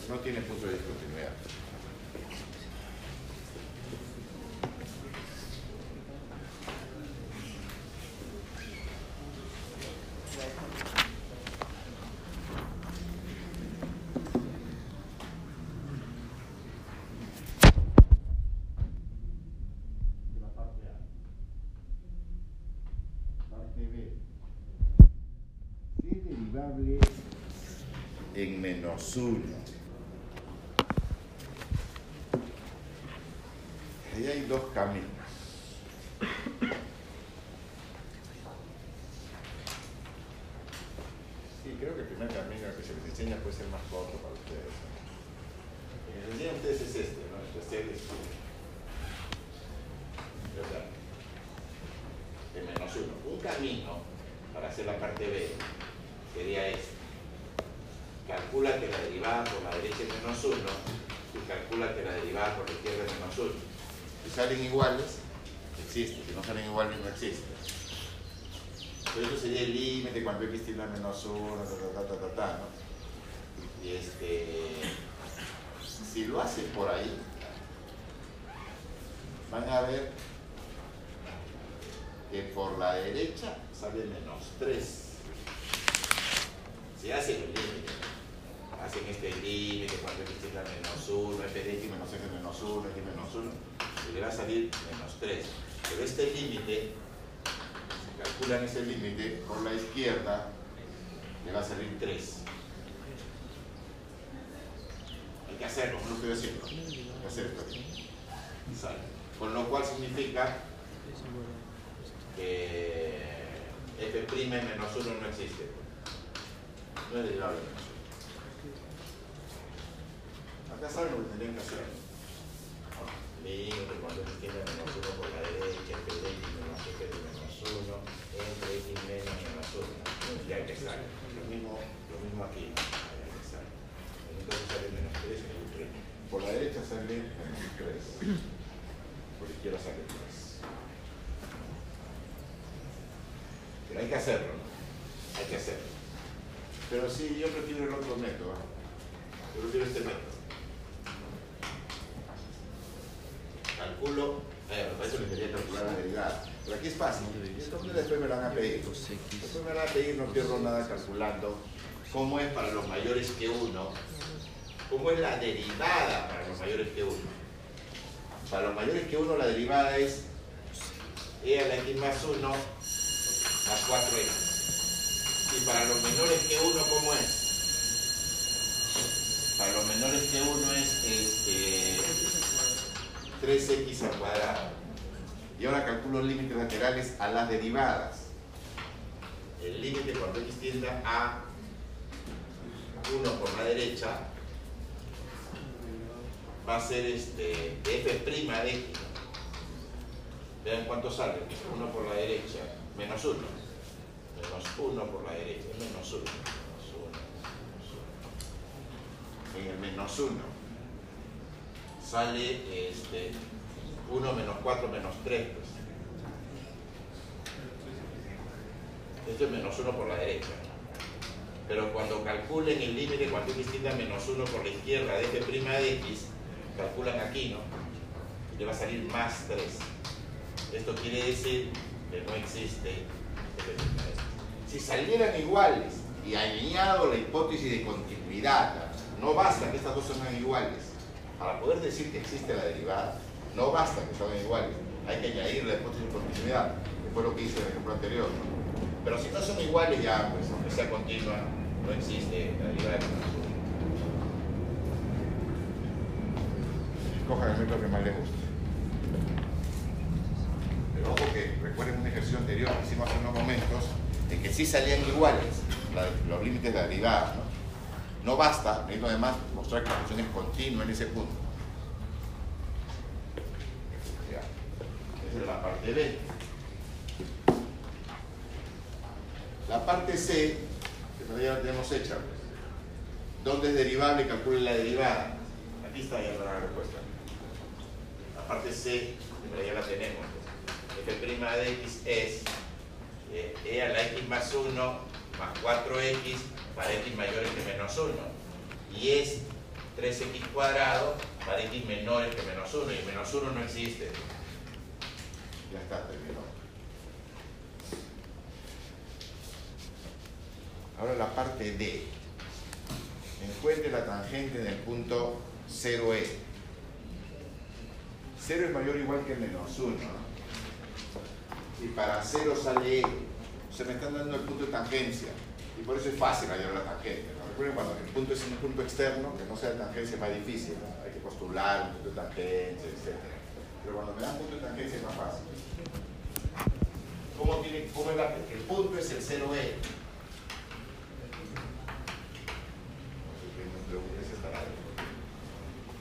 No tiene punto de discontinuidad. la parte A. Parte B. Si es derivable en menos 1. Ahí hay dos caminos. Sí, creo que el primer camino que se les enseña puede ser más corto para ustedes. El que les enseña a ustedes es este, ¿no? El tercer es ¿verdad? De menos uno. Un camino para hacer la parte B sería este. Calcula que la derivada por la derecha es menos uno y calcula que la derivada por la izquierda es menos uno. Si salen iguales, existe. Si no salen iguales, no existe. Pero eso límite cuando x tiende a menos uno, ta, ta, ta, ta, ¿no? Y este, si lo hacen por ahí, van a ver que por la derecha sale menos 3. Si hacen el límite, hacen este límite cuando x tiende a menos 1, f de x menos f menos 1, x menos 1, y le va a salir menos 3. Pero este límite, calculan ese límite por la izquierda, le va a salir 3. Hay que hacerlo, no lo estoy haciendo. Hay que hacerlo. Con lo cual significa que f' menos 1 no existe. No es derivable de menos 1. Acá saben lo que tendrían que hacer. Límite cuando x tiende a menos 1 por la derecha, f de menos f de menos 1, entre x menos menos 1. Ya que sale. Lo mismo, lo mismo aquí. Ya que sale. Entonces sale menos 3 en el 3. Por la derecha sale menos 3. Por la izquierda sale 3. Pero hay que hacerlo, ¿no? Hay que hacerlo. Pero sí, yo prefiero el otro método. ¿eh? Yo prefiero este método. Calculo, Pero aquí es fácil. Entonces después me van a pedir. Después me van a pedir, no pierdo nada calculando cómo es para los mayores que 1, cómo es la derivada para los mayores que 1. Para los mayores que 1 la derivada es e a la x más 1 más 4x. Y para los menores que 1, ¿cómo es? Para los menores que 1 es este, 3x al cuadrado. Y ahora calculo límites laterales a las derivadas. El límite cuando x tienda a 1 por la derecha va a ser este, f' de x. Vean cuánto sale. 1 por la derecha, menos 1. Menos 1 por la derecha, menos 1. Menos 1, En el menos 1 sale este, 1 menos 4 menos 3. Pues. Esto es menos 1 por la derecha. Pero cuando calculen el límite cuando x tiende a menos 1 por la izquierda de f' de x, calculan aquí, ¿no? Y le va a salir más 3. Esto quiere decir que no existe. Si salieran iguales y añadido la hipótesis de continuidad, no basta que estas dos sean iguales. Para poder decir que existe la derivada, no basta que salgan iguales. Hay que añadir la hipótesis de continuidad, que fue lo que hice en el ejemplo anterior. ¿no? Pero si no son iguales ya, pues aunque sea continua, no existe la derivada de. Escojan el método que más les guste. Pero ojo que recuerden un ejercicio anterior que hicimos hace unos momentos, en que sí salían iguales los límites de la derivada. ¿no? no basta, necesito además mostrar que la función es continua en ese punto. Ya. Es la parte B. La parte C, que todavía la tenemos hecha. ¿dónde es derivable? Calcule la derivada. Aquí está ya la respuesta. La parte C, ya la tenemos. f' de x es eh, e a la x más 1 más 4x para x mayores que menos 1. Y es 3x cuadrado para x menores que menos 1. Y menos 1 no existe. Ya está, terminó. Ahora la parte D. Encuentre la tangente en el punto 0e. 0 es mayor o igual que menos 1. Y para 0 sale e. Se me están dando el punto de tangencia. Y por eso es fácil hallar la tangente. Recuerden cuando el punto es un punto externo, que no sea tangencia es más difícil. Hay que postular un punto de tangencia, etc. Pero cuando me dan punto de tangencia es más fácil. ¿Cómo, tiene, cómo es la, el punto es el 0e?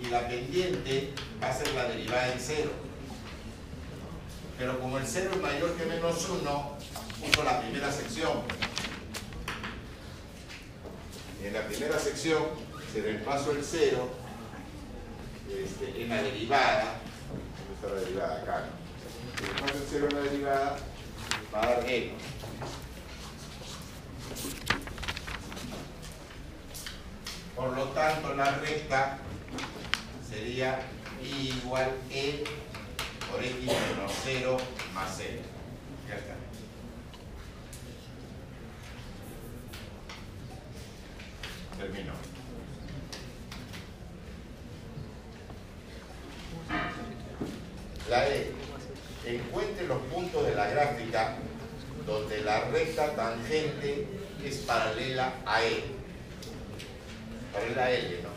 Y la pendiente va a ser la derivada en 0. Pero como el 0 es mayor que menos 1, uso la primera sección en la primera sección se reemplazo el 0 este, en la derivada. ¿Dónde está la derivada? Acá. ¿no? El 0 en la derivada, va a dar e. Por lo tanto, la recta sería igual e por x menos 0 más 0. Ya está. Termino. La E. Encuentre los puntos de la gráfica donde la recta tangente es paralela a E. Paralela a L, ¿no?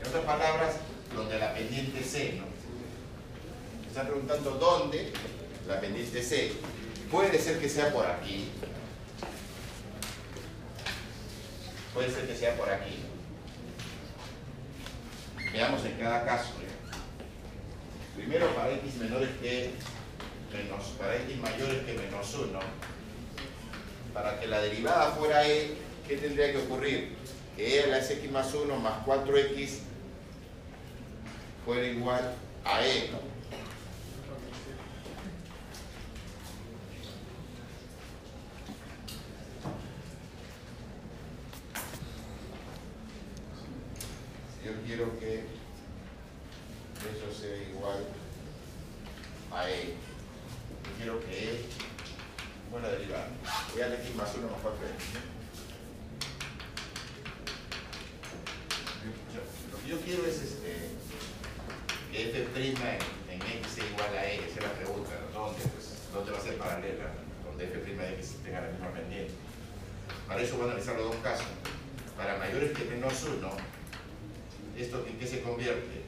En otras palabras, donde la pendiente C, ¿no? Me están preguntando dónde la pendiente C. Puede ser que sea por aquí, puede ser que sea por aquí. Veamos en cada caso. Primero para x menores que menos, para x mayores que menos 1, para que la derivada fuera e, ¿qué tendría que ocurrir? Que e a la x más 1 más 4x fuera igual a e. yo quiero que eso sea igual a E. Yo quiero que E, bueno, derivada, E a X más 1 más 4 Lo que yo quiero es este, que F' en, en X sea igual a E, esa es la pregunta, ¿dónde? Pues, ¿Dónde va a ser paralela? Donde F' de X tenga la misma pendiente. Para eso voy a analizar los dos casos. Para mayores que menos 1, ¿esto en qué se convierte?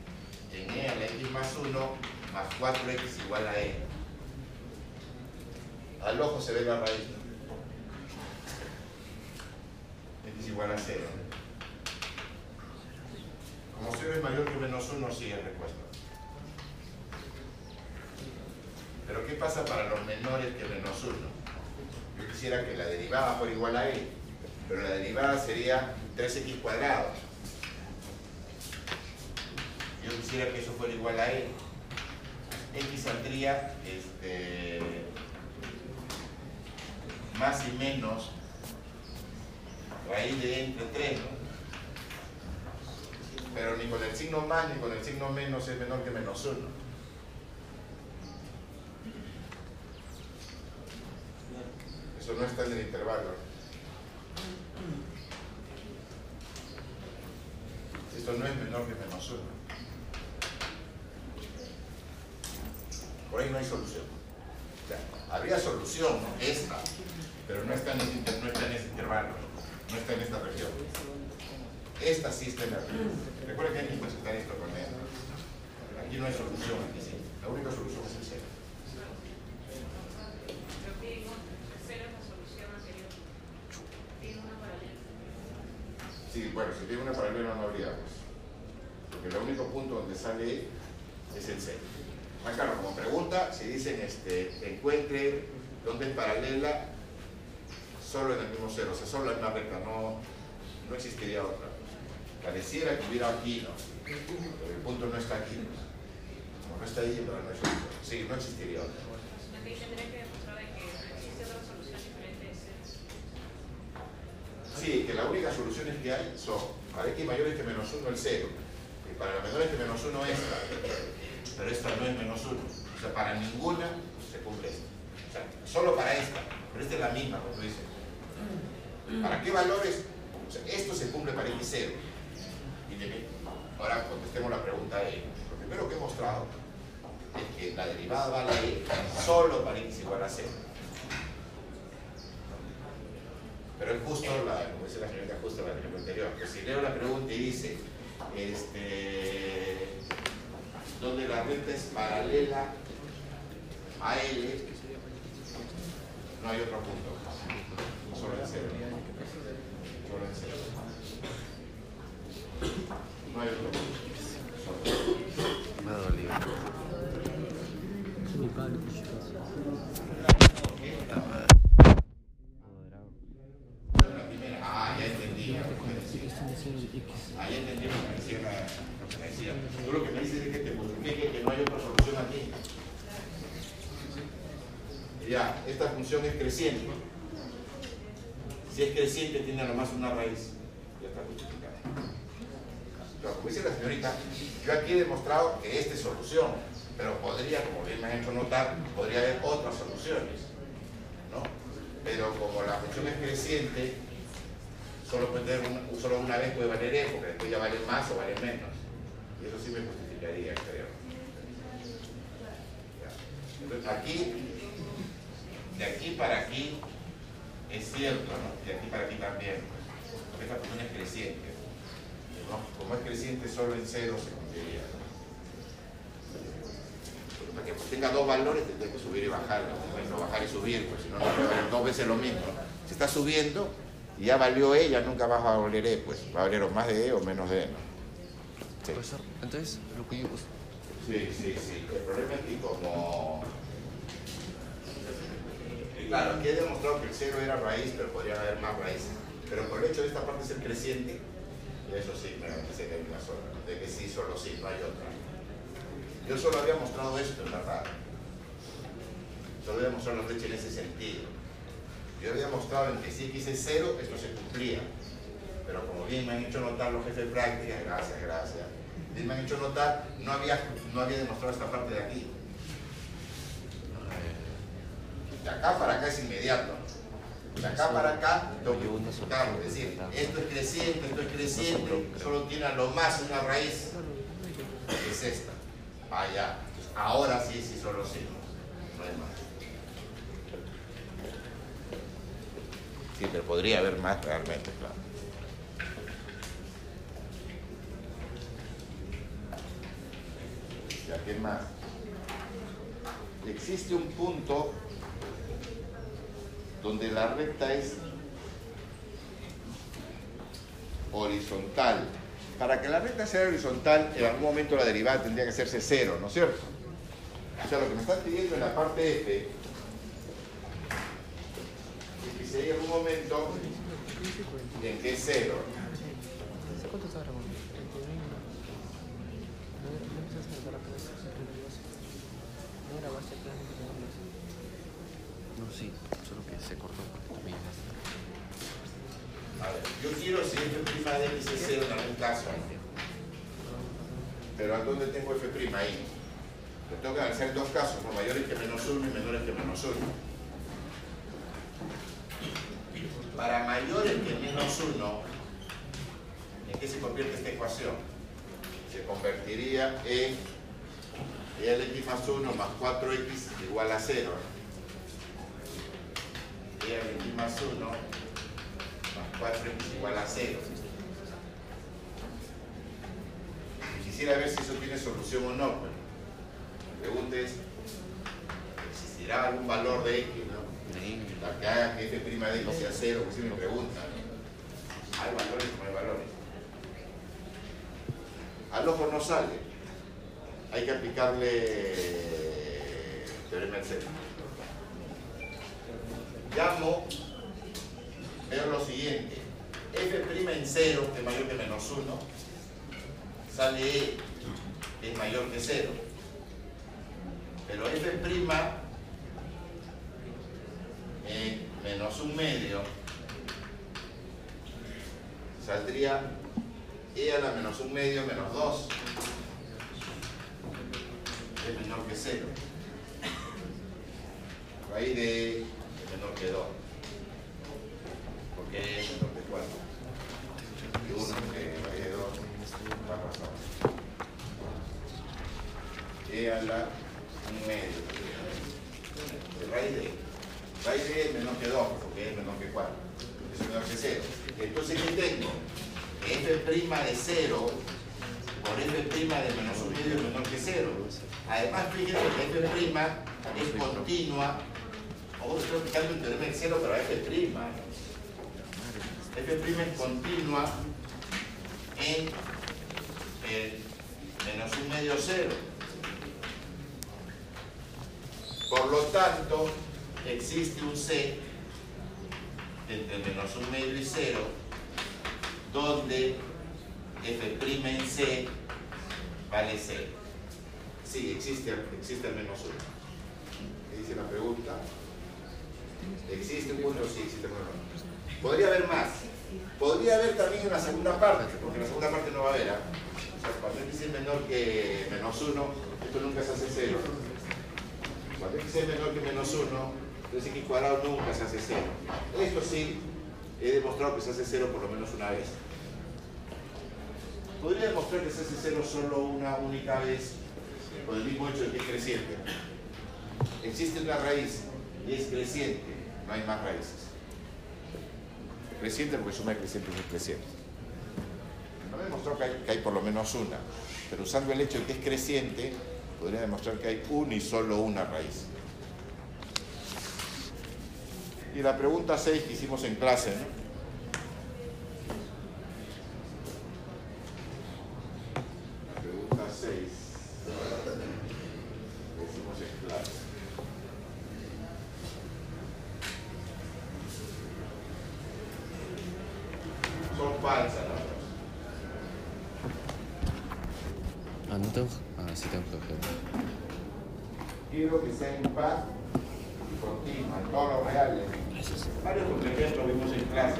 En e a la x más 1 más 4x igual a e. Al ojo se ve la raíz. x igual a 0. Como 0 es mayor que menos 1, sigue respuesta. Pero ¿qué pasa para los menores que menos 1? Yo quisiera que la derivada fuera igual a e, pero la derivada sería 3x cuadrado yo quisiera que eso fuera igual a E. X saldría este, más y menos raíz de entre 3, ¿no? Pero ni con el signo más ni con el signo menos es menor que menos 1. Eso no está en el intervalo. Esto no es menor que menos 1. Por ahí no hay solución. habría solución, esta, pero no está, en ese, está intervalo, no está en esta región. Esta sí está en la región. Recuerden que hay que interpretar esto con esto. Aquí no hay solución, aquí sí. La única solución es el cero. Sí, bueno, si tiene una paralela no habría, pues. Porque el único punto donde sale es el cero. Más claro, como pregunta, si dicen este, encuentre dónde es paralela solo en el mismo cero, o sea, solo en una recta, no, no existiría otra. Pareciera que hubiera aquí, ¿no? Pero el punto no está aquí. Como no está ahí, pero no existe. Sí, no existiría otra. Aquí tendría que demostrar de que existe otra solución diferente. Sí, que las únicas soluciones que hay son para x mayores que menos 1 el 0 y para la menores que menos 1 esta. Pero esta no es menos 1. O sea, para ninguna se cumple esta. O sea, solo para esta. Pero esta es la misma, como tú dices. ¿Para qué valores? O sea, esto se cumple para x0. Y de- ahora contestemos la pregunta E. Lo primero que he mostrado es que la derivada vale solo para x igual a 0. Pero es justo, la, como dice la señorita, justo la ejemplo anterior. Que si leo la pregunta y dice, este, donde la recta es paralela a L, no hay otro punto. Solo en cero. Solo en cero. No hay otro punto. Solo. Me ha dolido. Mi padre, pues, Puta madre. La primera, ah, ya entendí. lo que me decía. Ah, ya entendí lo que me decía. la- lo que me decía. Tú lo que me dices es que te multiplique que no hay otra solución aquí. Y Ya, esta es creciente. Si es creciente, tiene nomás una raíz. Ya está multiplicada. Pero como dice la señorita, yo aquí he demostrado que esta es solución, pero podría, como bien me han hecho notar, podría haber otras soluciones. ¿no? Pero como la función es creciente, solo, puede tener una, solo una vez puede valer E, porque después ya vale más o vale menos. Y eso sí me justificaría, creo. Entonces aquí, de aquí para aquí, es cierto, ¿no? De aquí para aquí también, pues, porque esta función es creciente. ¿no? Como es creciente solo en cero se. ¿no? Para que tenga dos valores tendré que subir y bajar, ¿no? Bajar y subir, pues si no, no dos veces lo mismo. Si está subiendo y ya valió E, ya nunca va a valer E, pues va a valer o más de E o menos de E, ¿no? Sí. Entonces lo que yo pues, Sí, sí, sí. El problema es que como... Claro, aquí he demostrado que el cero era raíz, pero podrían haber más raíces. Pero por el hecho de esta parte ser creciente, eso sí, me parece que hay una sola, de que sí, solo sí, no hay otra. Yo solo había mostrado esto, en verdad. Solo había mostrado la flecha en ese sentido. Yo había mostrado en que x es cero, esto se cumplía. Pero como bien me han hecho notar los jefes de práctica, gracias, gracias, bien me han hecho notar, no había, no había demostrado esta parte de aquí. De acá para acá es inmediato. De acá para acá tengo que multiplicarlo. Es decir, esto es creciente, esto es creciente, solo tiene a lo más una raíz, que es esta. Allá. Ahora sí, sí, solo sí. No hay más. Sí, pero podría haber más realmente, claro. Ya, ¿qué más? Existe un punto donde la recta es horizontal. Para que la recta sea horizontal, en algún momento la derivada tendría que hacerse cero, ¿no es cierto? O sea, lo que me están pidiendo en la parte F. Es que si hay algún momento en que es cero, ¿Cuánto sí, solo que se cortó porque A ver, yo quiero si f' de x es cero en algún caso. Pero ¿a dónde tengo f' ahí? Yo tengo que analizar dos casos, ¿no? mayores que menos 1 y menores que menos 1. Para mayores que menos 1, ¿en qué se convierte esta ecuación? Se convertiría en lx más 1 más 4x igual a 0. Lx más 1 más 4x igual a 0. Y si quisiera ver si eso tiene solución o no. Pues. La pregunta es, ¿existirá algún valor de x, no? Para que haga que f' de x sea cero, porque si me preguntan. ¿Hay valores o no hay valores? Al ojo no sale. Hay que aplicarle teorema del centro. Llamo, veo lo siguiente. f' en 0, que es mayor que menos 1, sale e, que es mayor que 0. Pero f' en menos un medio saldría e a la menos un medio menos 2 es menor que 0 raíz de E menor que 2 porque es menor que 4 y 1 que raíz de 2 va a E a la un medio. Raíz de raíz de es menor que 2 porque es menor que 4 es menor que 0 entonces ¿qué tengo? f' de 0 por f' de menos un medio es menor que 0 además fíjense que f' es continua o estoy aplicando un teorema de 0 pero f' f' es continua en el menos un medio 0 por lo tanto existe un C entre menos un medio y 0 donde f' en C vale 0. Sí, existe, existe al menos uno. ¿Qué dice la pregunta? ¿Existe un punto? Sí, existe un punto. Podría haber más. Podría haber también una segunda parte, porque la segunda parte no va a haber. ¿ah? O sea, cuando x es menor que menos 1, esto nunca se hace 0. Cuando x es menor que menos 1, entonces x cuadrado nunca se hace 0. Esto sí, he demostrado que se hace 0 por lo menos una vez. Podría demostrar que se hace 0 solo una única vez por el mismo hecho de que es creciente. Existe una raíz y es creciente, no hay más raíces. Creciente porque suma de creciente es creciente. No demostró que hay, que hay por lo menos una, pero usando el hecho de que es creciente, podría demostrar que hay una y solo una raíz. Y la pregunta 6 que hicimos en clase, ¿no? La pregunta 6 que hicimos en clase. Falsas las dos. Ah, no tengo. Ah, sí tengo que coger. Quiero que sea impar y continua en todos los reales. Varios ejemplos vimos en clase.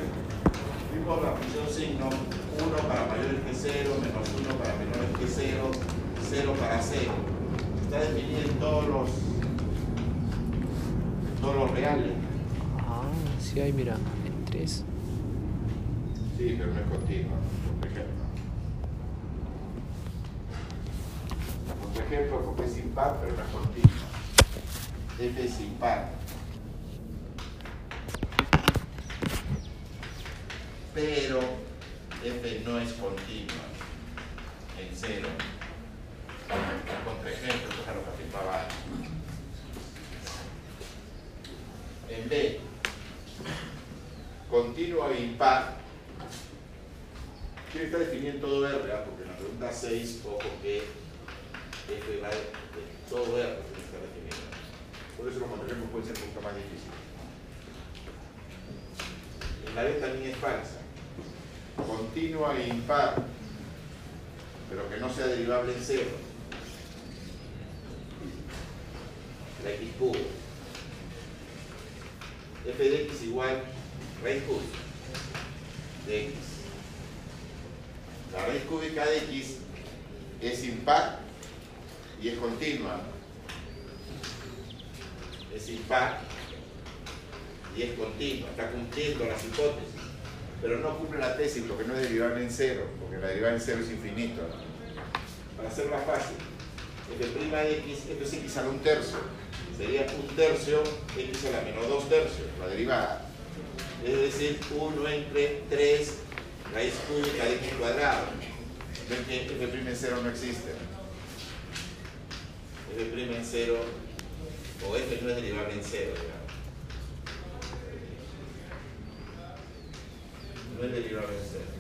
Vimos la función signo 1 para mayores que 0, menos 1 para menores que 0, 0 para 0. Está definida en todos los, todos los reales. Ah, sí hay, mira, en 3. Pero no es continua, ejemplo. Por ejemplo, porque es impar, pero no es continua. F es impar. Pero F no es continua en cero. Contra ejemplo, esto es a lo antes. En B, continuo e impar, quiere estar definido en todo R, ¿ah? porque en la pregunta 6, ojo que F va todo R, que estar definido. Por eso los contraejemplos pueden ser un poco más difíciles. La B también es falsa. Continua e impar, pero que no sea derivable en cero. La x cubo. f de x igual raíz cúbica de x. La raíz cúbica de x es impar y es continua. Es impar y es continua. Está cumpliendo las hipótesis. Pero no cumple la tesis porque no es derivable en cero, porque la derivable en cero es infinito. Para hacerla fácil, f' de x, esto es x a la un tercio. Sería un tercio x a la menos dos tercios, la derivada. Es decir, 1 entre 3 raíz cúbica de x cuadrado. ven que f' en cero no existe. f' en cero, o f no es derivable en cero, digamos. No es derivable en cero.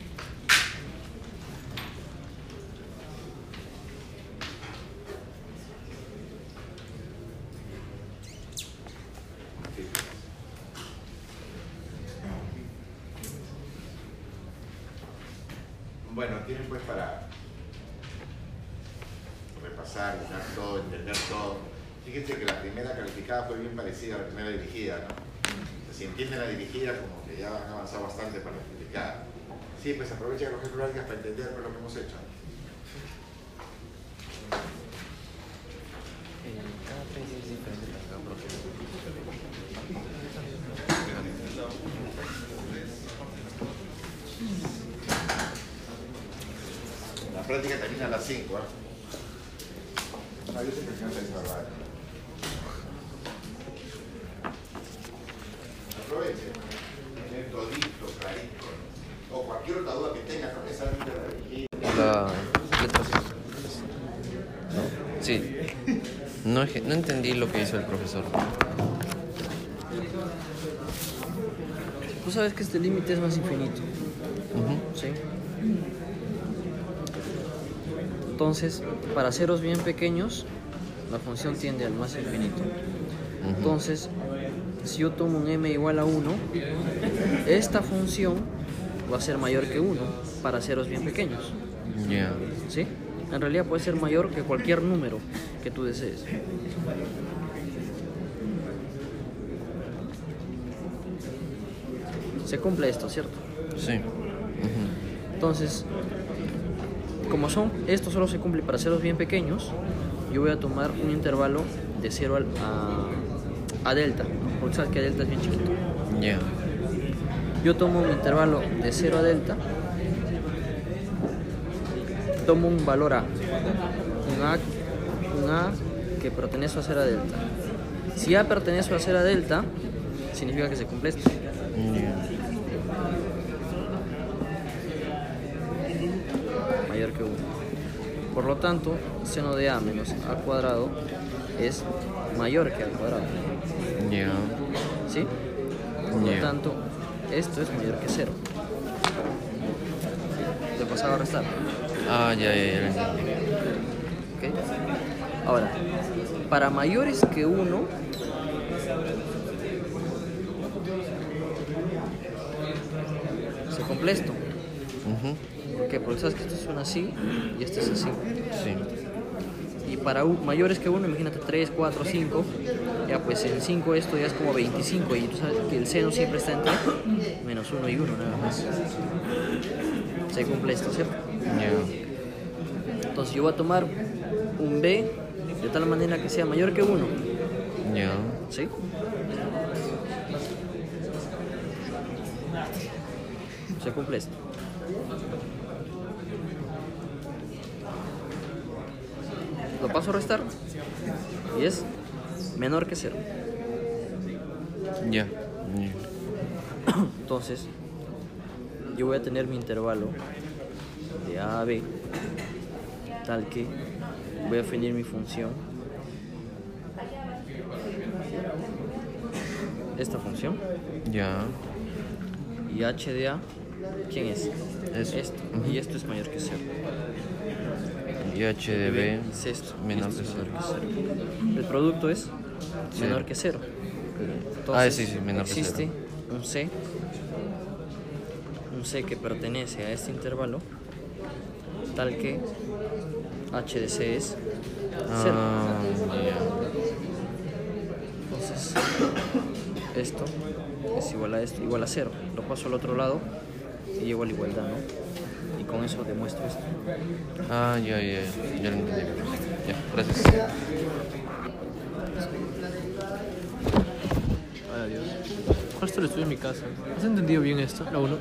Bueno, tienen pues para repasar, mirar todo, entender todo. Fíjense que la primera calificada fue bien parecida a la primera dirigida, ¿no? Si entienden la dirigida, como que ya han avanzado bastante para la. Sí, pues aprovechen los ejemplos para entender lo que hemos hecho para cada proceso. La práctica termina a las 5, ¿ah? No, yo sé que alcanza esa hora. Aprovechen. Tener todito, clarito. ¿no? O cualquier otra duda que tengan, no necesariamente la dirigida. La. No. Sí. No, no entendí lo que hizo el profesor. Tú sabes que este límite es más infinito, Ujú. ¿sí? Entonces, para ceros bien pequeños, la función tiende al más infinito. Entonces, si yo tomo un m igual a 1, esta función va a ser mayor que 1 para ceros bien pequeños. ¿Sí? En realidad puede ser mayor que cualquier número que tú desees. Se cumple esto, ¿cierto? Sí. Entonces, como son, esto solo se cumple para ceros bien pequeños, yo voy a tomar un intervalo de 0 al- a, a delta, porque sabes que delta es bien chiquito. Ya. Yo tomo un intervalo de 0 a delta, tomo un valor A, un A, un A que pertenece a 0 a delta. Si A pertenece a 0 a delta, significa que se cumple esto. Ya. mayor que 1. Por lo tanto, seno de A menos A cuadrado es mayor que A cuadrado. Ya. ¿Sí? Por lo tanto, esto es mayor que 0. ¿Te pasaba a restar? Ah, ya, ya, ya. Ahora, para mayores que 1, se cumple esto. Ujú. ¿Por qué? Porque sabes que esto suena así y esto es así. Sí. Y para mayores que 1, imagínate 3, 4, 5. Ya pues en 5 esto ya es como 25 y tú sabes que el seno siempre está entre menos 1 y 1 nada más. Se cumple esto, ¿cierto? Ya. Entonces yo voy a tomar un B de tal manera que sea mayor que 1. Ya. ¿Sí? Se cumple esto. Lo paso a restar y es menor que 0. Ya. Entonces, yo voy a tener mi intervalo de A a B, tal que voy a definir mi función. Esta función. Ya. Y h de A, ¿quién es? Eso. Esto. Y esto es mayor que 0. Y h de b es esto. menor Esto que cero. menor que 0. El producto es menor que 0. Ah, sí, sí, menor que existe cero. un C, un C que pertenece a este intervalo, tal que h de C es 0. Ah. Entonces, esto es igual a esto, igual a 0. Lo paso al otro lado y llego a la igualdad, ¿no? Con eso demuestro esto. Ah, ya, ya, ya. Lo entendí. Ya, gracias. Ay, adiós. Esto lo estudio en mi casa. ¿Has entendido bien esto? La 1.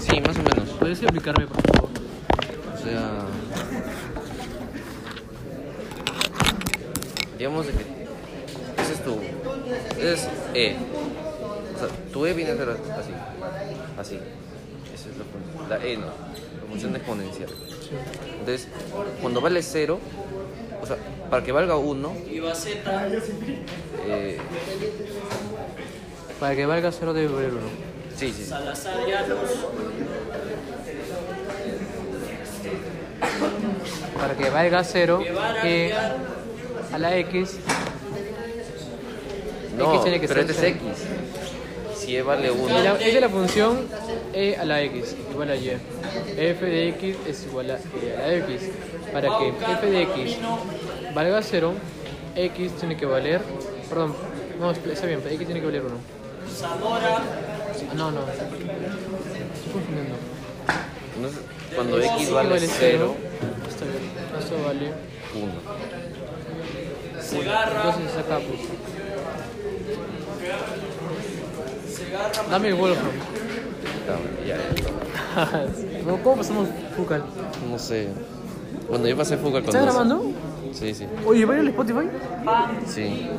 Sí, más o menos. ¿Podrías explicarme, por favor? O sea. Digamos de que. Ese es tu. Ese es E. O sea, tu E viene a ser así. Así. La e no, la función exponencial. Entonces, cuando vale 0, o sea, para que valga 1, Y va z. eh, Para que valga 0 debe valer 1. sí, sí. Salazar. Para que valga 0, Guevara e Villar. a la x, No, X tiene que pero ser este es x. Si e vale 1, y la- esa es la función e a la x igual a y. f de x es igual a e a la x. Para que f de x valga 0, x tiene que valer. Perdón, no, está bien, x tiene que valer 1. Zamora. Ah, no, no. Estoy confundiendo. cuando x X vale 0, Está bien, eso vale 1. Segarra. Entonces acá pues. Dame el Wolfram. Ya, (laughs) ya. No, ¿Cómo pasamos Fucal? No sé. Bueno, yo pasé fuga con ¿Estás grabando? Sí, sí. Oye, ¿va a ir al Spotify? Sí.